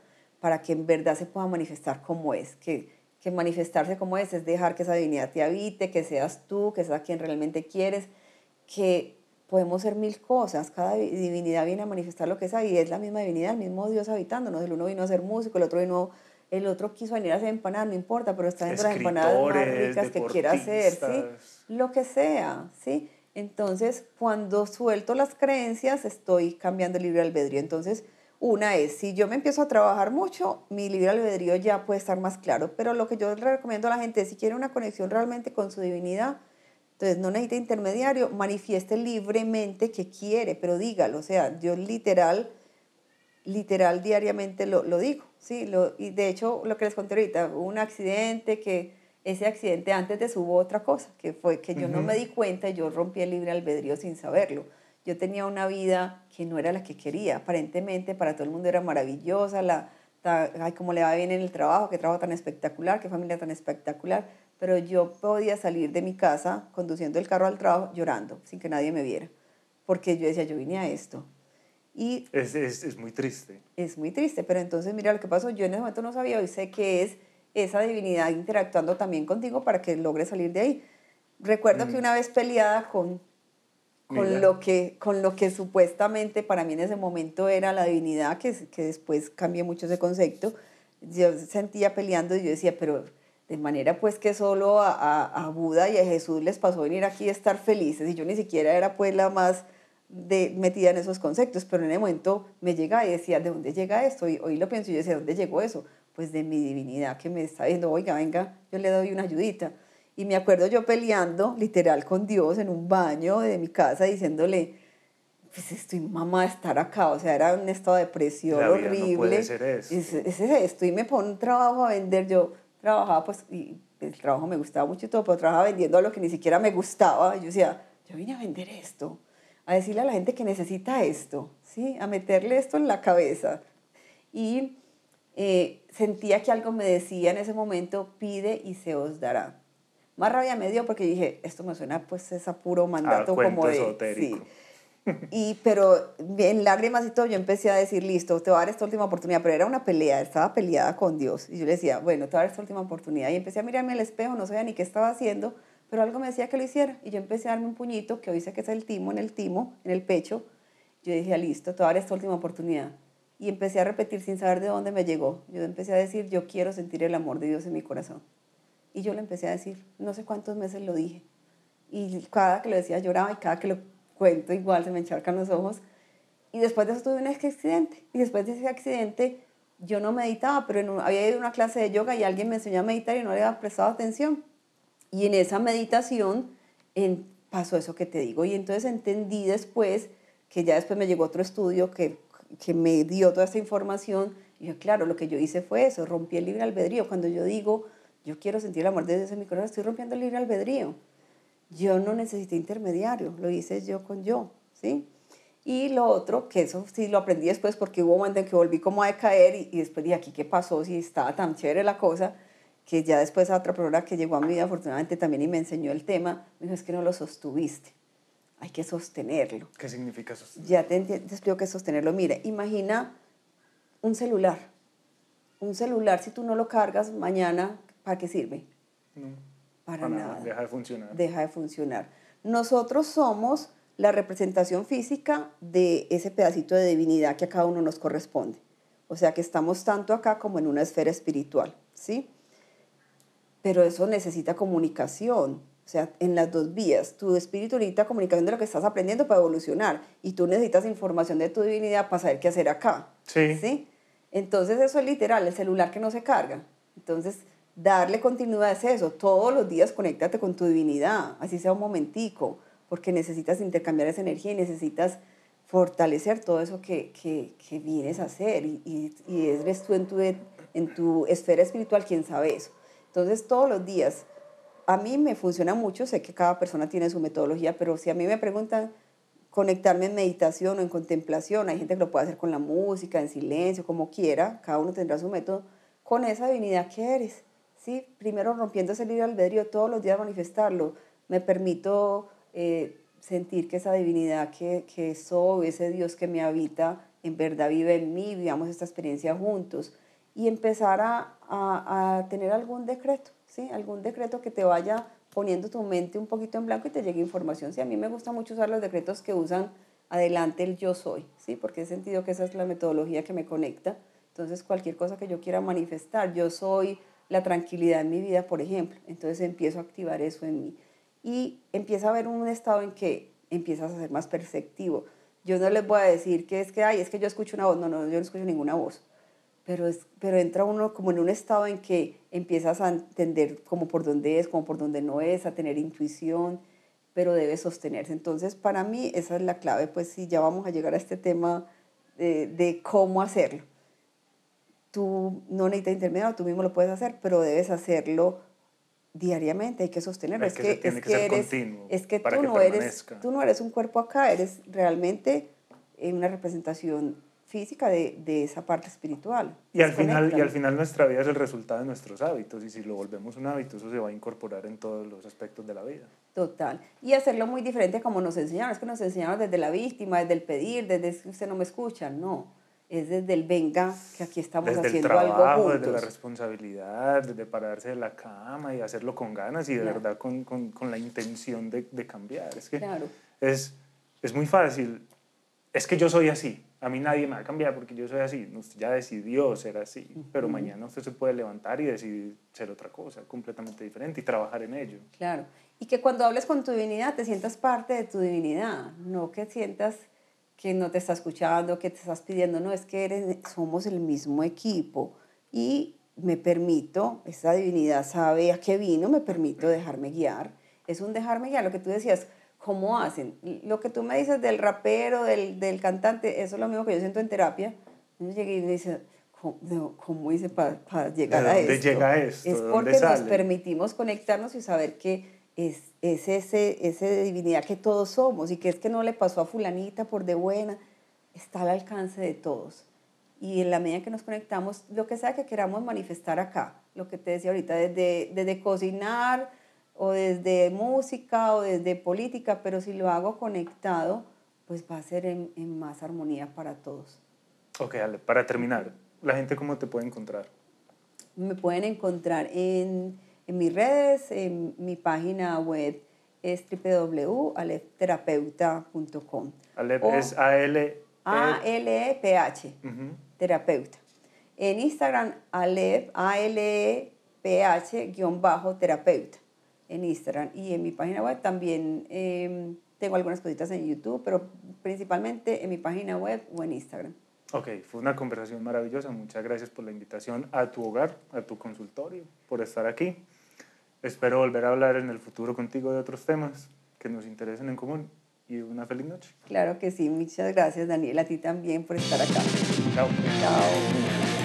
Speaker 2: para que en verdad se pueda manifestar como es, que, que manifestarse como es es dejar que esa divinidad te habite, que seas tú, que seas quien realmente quieres, que podemos ser mil cosas, cada divinidad viene a manifestar lo que es ahí, es la misma divinidad, el mismo Dios habitándonos, el uno vino a ser músico, el otro vino el otro quiso venir a hacer empanadas, no importa, pero está dentro de las empanadas más ricas que quiera hacer, ¿sí? Lo que sea, ¿sí? Entonces, cuando suelto las creencias, estoy cambiando el libre albedrío. Entonces, una es, si yo me empiezo a trabajar mucho, mi libre albedrío ya puede estar más claro, pero lo que yo le recomiendo a la gente es, si quiere una conexión realmente con su divinidad, entonces no necesita intermediario, manifieste libremente que quiere, pero dígalo, o sea, yo literal literal diariamente lo, lo digo, ¿sí? Lo, y de hecho, lo que les conté ahorita, hubo un accidente que ese accidente antes de subo otra cosa, que fue que yo no me di cuenta y yo rompí el libre albedrío sin saberlo. Yo tenía una vida que no era la que quería, aparentemente para todo el mundo era maravillosa, la, ay, cómo le va bien en el trabajo, qué trabajo tan espectacular, qué familia tan espectacular, pero yo podía salir de mi casa conduciendo el carro al trabajo llorando, sin que nadie me viera, porque yo decía, yo vine a esto,
Speaker 1: y es, es, es, muy triste.
Speaker 2: Es muy triste, pero entonces mira lo que pasó, yo en ese momento no sabía, hoy sé que es esa divinidad interactuando también contigo para que logres salir de ahí. Recuerdo que mm. una vez peleada con, con lo, que, con lo que supuestamente para mí en ese momento era la divinidad, que, que después cambié mucho ese concepto, yo sentía peleando y yo decía, pero de manera pues que solo a, a, a Buda y a Jesús les pasó venir aquí a estar felices y yo ni siquiera era pues la más de, metida en esos conceptos, pero en ese momento me llega y decía, ¿de dónde llega esto? Y hoy lo pienso y yo decía, ¿de dónde llegó eso? Pues de mi divinidad que me está diciendo, oiga, venga, yo le doy una ayudita. Y me acuerdo yo peleando literal con Dios en un baño de mi casa diciéndole, pues estoy mamá de estar acá, o sea, era un estado de depresión horrible. No puede ser eso. Es, es, esto, y me pone un trabajo a vender, yo trabajaba pues, y el trabajo me gustaba mucho y todo, pero trabajaba vendiendo lo que ni siquiera me gustaba, y yo decía, yo vine a vender esto, a decirle a la gente que necesita esto, ¿sí? a meterle esto en la cabeza. Y eh, sentía que algo me decía en ese momento, pide y se os dará. Más rabia me dio porque dije, esto me suena pues es a puro mandato como de... Sí. Y, pero en lágrimas y todo, yo empecé a decir, listo, te voy a dar esta última oportunidad, pero era una pelea, estaba peleada con Dios. Y yo le decía, bueno, te voy a dar esta última oportunidad. Y empecé a mirarme al espejo, no sabía ni qué estaba haciendo, pero algo me decía que lo hiciera. Y yo empecé a darme un puñito, que hoy sé que es el timo, en el timo, en el pecho. Yo dije, listo, todavía esta última oportunidad. Y empecé a repetir sin saber de dónde me llegó. Yo empecé a decir, yo quiero sentir el amor de Dios en mi corazón. Y yo lo empecé a decir, no sé cuántos meses lo dije. Y cada que lo decía lloraba y cada que lo cuento igual se me encharcan los ojos. Y después de eso tuve un accidente. Y después de ese accidente yo no meditaba, pero había ido a una clase de yoga y alguien me enseñó a meditar y no le había prestado atención. Y en esa meditación en, pasó eso que te digo. Y entonces entendí después, que ya después me llegó otro estudio que, que me dio toda esta información. Y yo, claro, lo que yo hice fue eso, rompí el libre albedrío. Cuando yo digo, yo quiero sentir el amor de Dios en mi corazón, estoy rompiendo el libre albedrío. Yo no necesité intermediario, lo hice yo con yo, ¿sí? Y lo otro, que eso sí lo aprendí después porque hubo un momento en que volví como a decaer y, y después dije, aquí qué pasó, si estaba tan chévere la cosa, que ya después a otra persona que llegó a mi vida afortunadamente también y me enseñó el tema, me dijo, es que no lo sostuviste, hay que sostenerlo.
Speaker 1: ¿Qué significa sostenerlo?
Speaker 2: Ya te, te explico qué es sostenerlo. Mira, imagina un celular. Un celular, si tú no lo cargas mañana, ¿para qué sirve?
Speaker 1: No,
Speaker 2: Para,
Speaker 1: para
Speaker 2: nada.
Speaker 1: Deja de funcionar.
Speaker 2: Deja de funcionar. Nosotros somos la representación física de ese pedacito de divinidad que a cada uno nos corresponde. O sea que estamos tanto acá como en una esfera espiritual, ¿sí? Pero eso necesita comunicación, o sea, en las dos vías. Tu espíritu necesita comunicación de lo que estás aprendiendo para evolucionar y tú necesitas información de tu divinidad para saber qué hacer acá.
Speaker 1: Sí.
Speaker 2: ¿sí? Entonces eso es literal, el celular que no se carga. Entonces, darle continuidad es eso. Todos los días conéctate con tu divinidad, así sea un momentico, porque necesitas intercambiar esa energía y necesitas fortalecer todo eso que, que, que vienes a hacer. Y, y, y eres tú en tu, en tu esfera espiritual quien sabe eso. Entonces, todos los días, a mí me funciona mucho, sé que cada persona tiene su metodología, pero si a mí me preguntan conectarme en meditación o en contemplación, hay gente que lo puede hacer con la música, en silencio, como quiera, cada uno tendrá su método, con esa divinidad que eres. ¿Sí? Primero rompiendo ese libre albedrío, todos los días manifestarlo. Me permito eh, sentir que esa divinidad que, que soy, ese Dios que me habita, en verdad vive en mí, vivamos esta experiencia juntos. Y empezar a, a, a tener algún decreto, ¿sí? algún decreto que te vaya poniendo tu mente un poquito en blanco y te llegue información. Sí, a mí me gusta mucho usar los decretos que usan adelante el yo soy, ¿sí? porque he sentido que esa es la metodología que me conecta. Entonces, cualquier cosa que yo quiera manifestar, yo soy la tranquilidad en mi vida, por ejemplo. Entonces empiezo a activar eso en mí. Y empieza a haber un estado en que empiezas a ser más perceptivo. Yo no les voy a decir que es que, ay, es que yo escucho una voz. No, no, yo no escucho ninguna voz. Pero, es, pero entra uno como en un estado en que empiezas a entender como por dónde es, como por dónde no es, a tener intuición, pero debe sostenerse. Entonces, para mí, esa es la clave, pues si ya vamos a llegar a este tema de, de cómo hacerlo tú no necesitas intermediario, tú mismo lo puedes hacer, pero debes hacerlo diariamente, hay que sostenerlo.
Speaker 1: Es
Speaker 2: es
Speaker 1: que tiene
Speaker 2: es
Speaker 1: que ser
Speaker 2: eres,
Speaker 1: continuo
Speaker 2: es que
Speaker 1: para
Speaker 2: tú
Speaker 1: que
Speaker 2: no eres, tú no eres un cuerpo acá, eres realmente una representación física de, de esa parte espiritual.
Speaker 1: Y al, final, y al final nuestra vida es el resultado de nuestros hábitos y si lo volvemos un hábito eso se va a incorporar en todos los aspectos de la vida.
Speaker 2: Total. Y hacerlo muy diferente como nos enseñaron. Es que nos enseñaron desde la víctima, desde el pedir, desde "Es que usted no me escucha. No. Es desde el venga, que aquí estamos
Speaker 1: Desde el
Speaker 2: haciendo
Speaker 1: trabajo,
Speaker 2: algo
Speaker 1: desde la
Speaker 2: juntos.
Speaker 1: responsabilidad, desde pararse de la cama y hacerlo con ganas y de
Speaker 2: Claro.
Speaker 1: verdad con, con, con la intención de, de cambiar. Es que
Speaker 2: Claro.
Speaker 1: es, es muy fácil. Es que yo soy así. A mí nadie me va a cambiar porque yo soy así. Usted ya decidió ser así. Pero mañana usted se puede levantar y decidir ser otra cosa, completamente diferente y trabajar en ello.
Speaker 2: Claro. Y que cuando hables con tu divinidad te sientas parte de tu divinidad, no que sientas que no te está escuchando, que te estás pidiendo, no, es que eres, somos el mismo equipo y me permito, esa divinidad sabe a qué vino, me permito dejarme guiar. Es un dejarme guiar, lo que tú decías, ¿cómo hacen? Lo que tú me dices del rapero, del, del cantante, eso es lo mismo que yo siento en terapia. Yo llegué y me dice, ¿cómo, ¿cómo hice para llegar
Speaker 1: ¿De
Speaker 2: a
Speaker 1: dónde
Speaker 2: esto?
Speaker 1: llega esto?
Speaker 2: Es
Speaker 1: ¿De dónde
Speaker 2: porque nos permitimos conectarnos y saber que es, es ese, ese divinidad que todos somos y que es que no le pasó a fulanita por de buena, está al alcance de todos. Y en la medida que nos conectamos, lo que sea que queramos manifestar acá, lo que te decía ahorita, desde, desde cocinar o desde música o desde política, pero si lo hago conectado, pues va a ser en, en más armonía para todos.
Speaker 1: Ok, Ale, para terminar, ¿la gente cómo te puede encontrar?
Speaker 2: Me pueden encontrar en, en mis redes, en mi página web es www.alepterapeuta.com.
Speaker 1: Alep es A-L...
Speaker 2: A-L-E-P-H, terapeuta. En Instagram, Alep, A-L-E-P-H-terapeuta, en Instagram. Y en mi página web también em, tengo algunas cositas en YouTube, pero principalmente en mi página web o en Instagram.
Speaker 1: Ok, fue una conversación maravillosa. Muchas gracias por la invitación a tu hogar, a tu consultorio, por estar aquí. Espero volver a hablar en el futuro contigo de otros temas que nos interesen en común y una feliz noche.
Speaker 2: Claro que sí. Muchas gracias, Daniel, a ti también por estar acá.
Speaker 1: Chao.
Speaker 2: Chao.